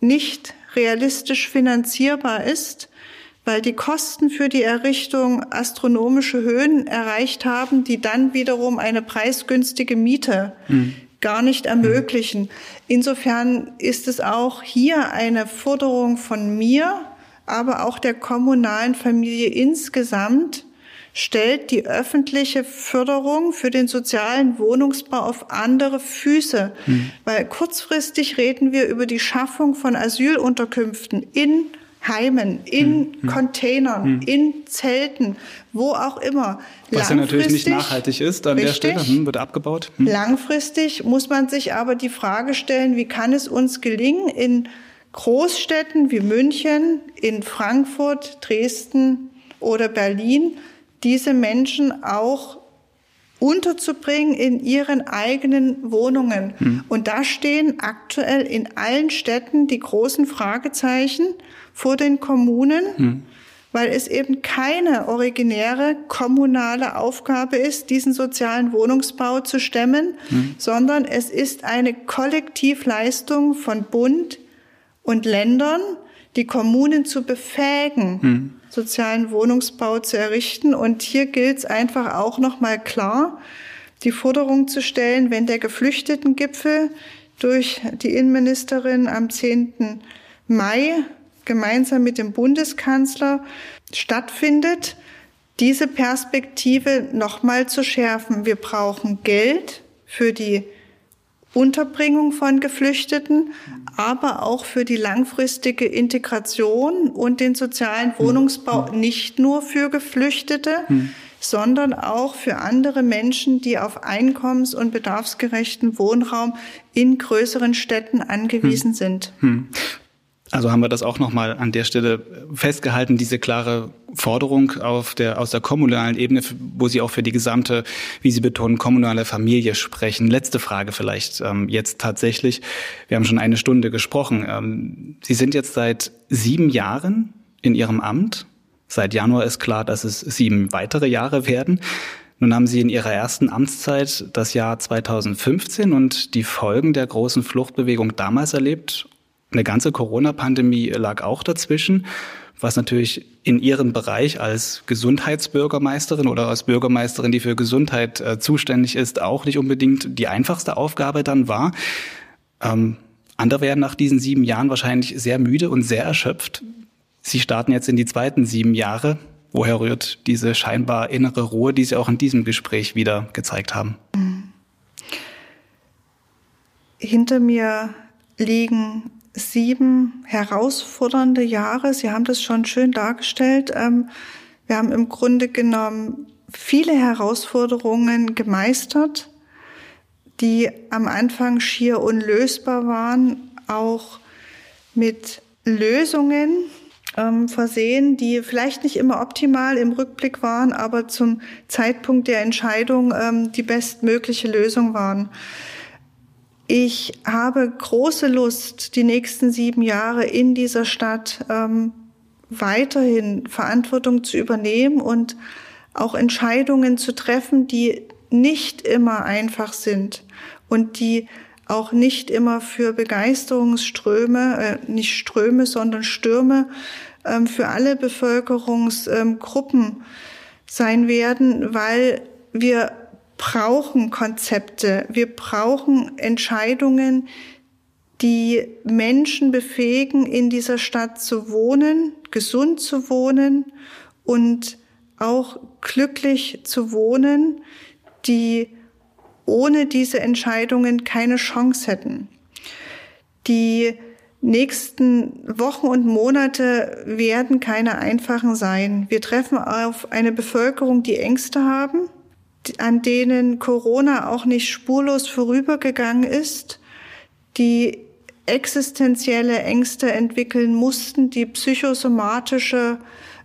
nicht realistisch finanzierbar ist, weil die Kosten für die Errichtung astronomische Höhen erreicht haben, die dann wiederum eine preisgünstige Miete mhm. gar nicht ermöglichen. Insofern ist es auch hier eine Forderung von mir, aber auch der kommunalen Familie insgesamt, stellt die öffentliche Förderung für den sozialen Wohnungsbau auf andere Füße. Mhm. Weil kurzfristig reden wir über die Schaffung von Asylunterkünften in Heimen, in hm. Containern, hm. in Zelten, wo auch immer. Was ja natürlich nicht nachhaltig ist an richtig, der Stelle, hm, wird abgebaut. Hm. Langfristig muss man sich aber die Frage stellen, wie kann es uns gelingen, in Großstädten wie München, in Frankfurt, Dresden oder Berlin diese Menschen auch unterzubringen in ihren eigenen Wohnungen. Hm. Und da stehen aktuell in allen Städten die großen Fragezeichen vor den Kommunen, hm. weil es eben keine originäre kommunale Aufgabe ist, diesen sozialen Wohnungsbau zu stemmen, hm. sondern es ist eine Kollektivleistung von Bund und Ländern, die Kommunen zu befähigen, hm. Sozialen Wohnungsbau zu errichten. Und hier gilt es einfach auch nochmal klar, die Forderung zu stellen, wenn der Geflüchtetengipfel durch die Innenministerin am 10. Mai gemeinsam mit dem Bundeskanzler stattfindet, diese Perspektive nochmal zu schärfen. Wir brauchen Geld für die Unterbringung von Geflüchteten, aber auch für die langfristige Integration und den sozialen Wohnungsbau nicht nur für Geflüchtete, hm. sondern auch für andere Menschen, die auf einkommens- und bedarfsgerechten Wohnraum in größeren Städten angewiesen hm. sind. Hm. Also haben wir das auch nochmal an der Stelle festgehalten, diese klare Forderung auf der, aus der kommunalen Ebene, wo Sie auch für die gesamte, wie Sie betonen, kommunale Familie sprechen. Letzte Frage vielleicht ähm, jetzt tatsächlich. Wir haben schon eine Stunde gesprochen. Ähm, Sie sind jetzt seit sieben Jahren in Ihrem Amt. Seit Januar ist klar, dass es sieben weitere Jahre werden. Nun haben Sie in Ihrer ersten Amtszeit das Jahr 2015 und die Folgen der großen Fluchtbewegung damals erlebt eine ganze Corona-Pandemie lag auch dazwischen, was natürlich in Ihrem Bereich als Gesundheitsbürgermeisterin oder als Bürgermeisterin, die für Gesundheit äh, zuständig ist, auch nicht unbedingt die einfachste Aufgabe dann war. Ähm, andere werden nach diesen sieben Jahren wahrscheinlich sehr müde und sehr erschöpft. Sie starten jetzt in die zweiten sieben Jahre. Woher rührt diese scheinbar innere Ruhe, die Sie auch in diesem Gespräch wieder gezeigt haben? Hinter mir liegen sieben herausfordernde Jahre. Sie haben das schon schön dargestellt. Ähm, wir haben im Grunde genommen viele Herausforderungen gemeistert, die am Anfang schier unlösbar waren, auch mit Lösungen ähm, versehen, die vielleicht nicht immer optimal im Rückblick waren, aber zum Zeitpunkt der Entscheidung ähm, die bestmögliche Lösung waren. Ich habe große Lust, die nächsten sieben Jahre in dieser Stadt ähm, weiterhin Verantwortung zu übernehmen und auch Entscheidungen zu treffen, die nicht immer einfach sind und die auch nicht immer für Begeisterungsströme, äh, nicht Ströme, sondern Stürme ähm, für alle Bevölkerungsgruppen ähm, sein werden, weil wir brauchen Konzepte, wir brauchen Entscheidungen, die Menschen befähigen, in dieser Stadt zu wohnen, gesund zu wohnen und auch glücklich zu wohnen, die ohne diese Entscheidungen keine Chance hätten. Die nächsten Wochen und Monate werden keine einfachen sein. Wir treffen auf eine Bevölkerung, die Ängste haben, an denen Corona auch nicht spurlos vorübergegangen ist, die existenzielle Ängste entwickeln mussten, die psychosomatische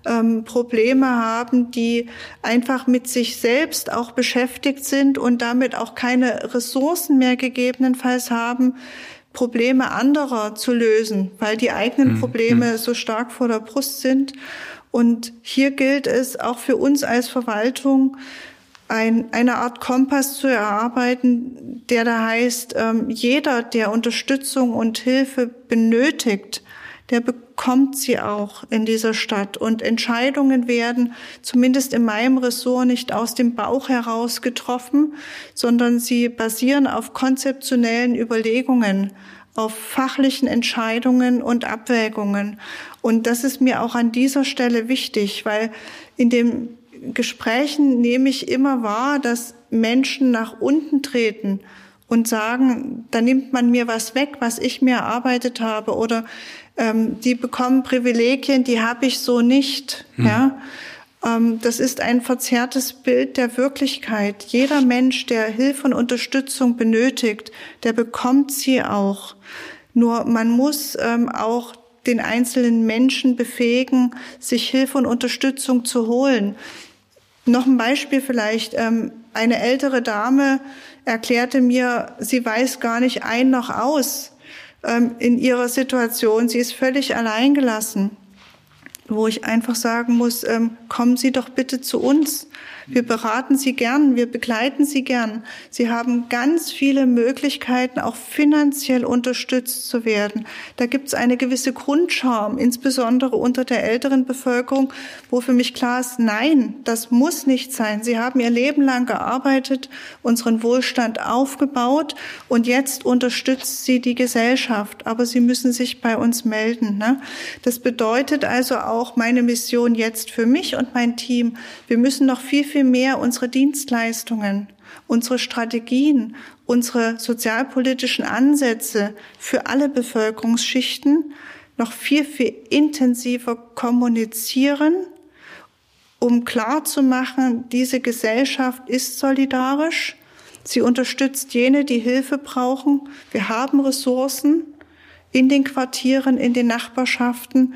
ähm, Probleme haben, die einfach mit sich selbst auch beschäftigt sind und damit auch keine Ressourcen mehr gegebenenfalls haben, Probleme anderer zu lösen, weil die eigenen mhm. Probleme mhm. so stark vor der Brust sind. Und hier gilt es auch für uns als Verwaltung, ein, eine Art Kompass zu erarbeiten, der da heißt, ähm, jeder, der Unterstützung und Hilfe benötigt, der bekommt sie auch in dieser Stadt. Und Entscheidungen werden zumindest in meinem Ressort nicht aus dem Bauch heraus getroffen, sondern sie basieren auf konzeptionellen Überlegungen, auf fachlichen Entscheidungen und Abwägungen. Und das ist mir auch an dieser Stelle wichtig, weil in den Gesprächen nehme ich immer wahr, dass Menschen nach unten treten und sagen, da nimmt man mir was weg, was ich mir erarbeitet habe oder ähm, die bekommen Privilegien, die habe ich so nicht. Mhm. Ja, ähm, das ist ein verzerrtes Bild der Wirklichkeit. Jeder Mensch, der Hilfe und Unterstützung benötigt, der bekommt sie auch. Nur man muss ähm, auch den einzelnen Menschen befähigen, sich Hilfe und Unterstützung zu holen. Noch ein Beispiel vielleicht. Ähm, eine ältere Dame erklärte mir, sie weiß gar nicht ein noch aus ähm, in ihrer Situation. Sie ist völlig alleingelassen, wo ich einfach sagen muss, ähm, kommen Sie doch bitte zu uns. Wir beraten Sie gern, wir begleiten Sie gern. Sie haben ganz viele Möglichkeiten, auch finanziell unterstützt zu werden. Da gibt es eine gewisse Grundscham, insbesondere unter der älteren Bevölkerung, wo für mich klar ist, nein, das muss nicht sein. Sie haben ihr Leben lang gearbeitet, unseren Wohlstand aufgebaut und jetzt unterstützt sie die Gesellschaft. Aber sie müssen sich bei uns melden. Ne? Das bedeutet also auch meine Mission jetzt für mich und mein Team. Wir müssen noch viel, viel viel mehr unsere Dienstleistungen, unsere Strategien, unsere sozialpolitischen Ansätze für alle Bevölkerungsschichten noch viel, viel intensiver kommunizieren, um klarzumachen, diese Gesellschaft ist solidarisch. Sie unterstützt jene, die Hilfe brauchen. Wir haben Ressourcen in den Quartieren, in den Nachbarschaften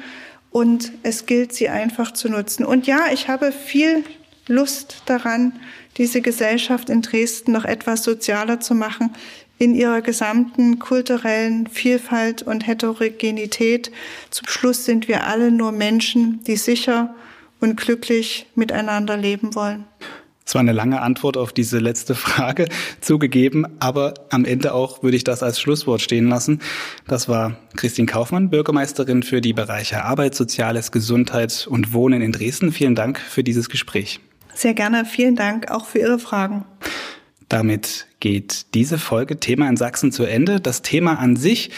und es gilt, sie einfach zu nutzen. Und ja, ich habe viel Lust daran, diese Gesellschaft in Dresden noch etwas sozialer zu machen, in ihrer gesamten kulturellen Vielfalt und Heterogenität. Zum Schluss sind wir alle nur Menschen, die sicher und glücklich miteinander leben wollen. Es war eine lange Antwort auf diese letzte Frage zugegeben, aber am Ende auch würde ich das als Schlusswort stehen lassen. Das war Christine Kaufmann, Bürgermeisterin für die Bereiche Arbeit, Soziales, Gesundheit und Wohnen in Dresden. Vielen Dank für dieses Gespräch. Sehr gerne. Vielen Dank auch für Ihre Fragen. Damit geht diese Folge Thema in Sachsen zu Ende. Das Thema an sich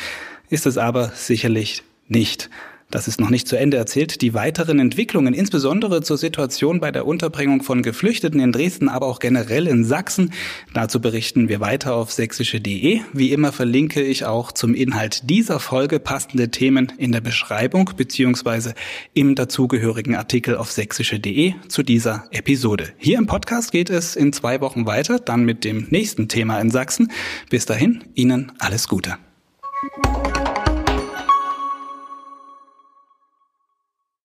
ist es aber sicherlich nicht. Das ist noch nicht zu Ende erzählt. Die weiteren Entwicklungen, insbesondere zur Situation bei der Unterbringung von Geflüchteten in Dresden, aber auch generell in Sachsen, dazu berichten wir weiter auf sächsische.de. Wie immer verlinke ich auch zum Inhalt dieser Folge passende Themen in der Beschreibung beziehungsweise im dazugehörigen Artikel auf sächsische.de zu dieser Episode. Hier im Podcast geht es in zwei Wochen weiter, dann mit dem nächsten Thema in Sachsen. Bis dahin, Ihnen alles Gute.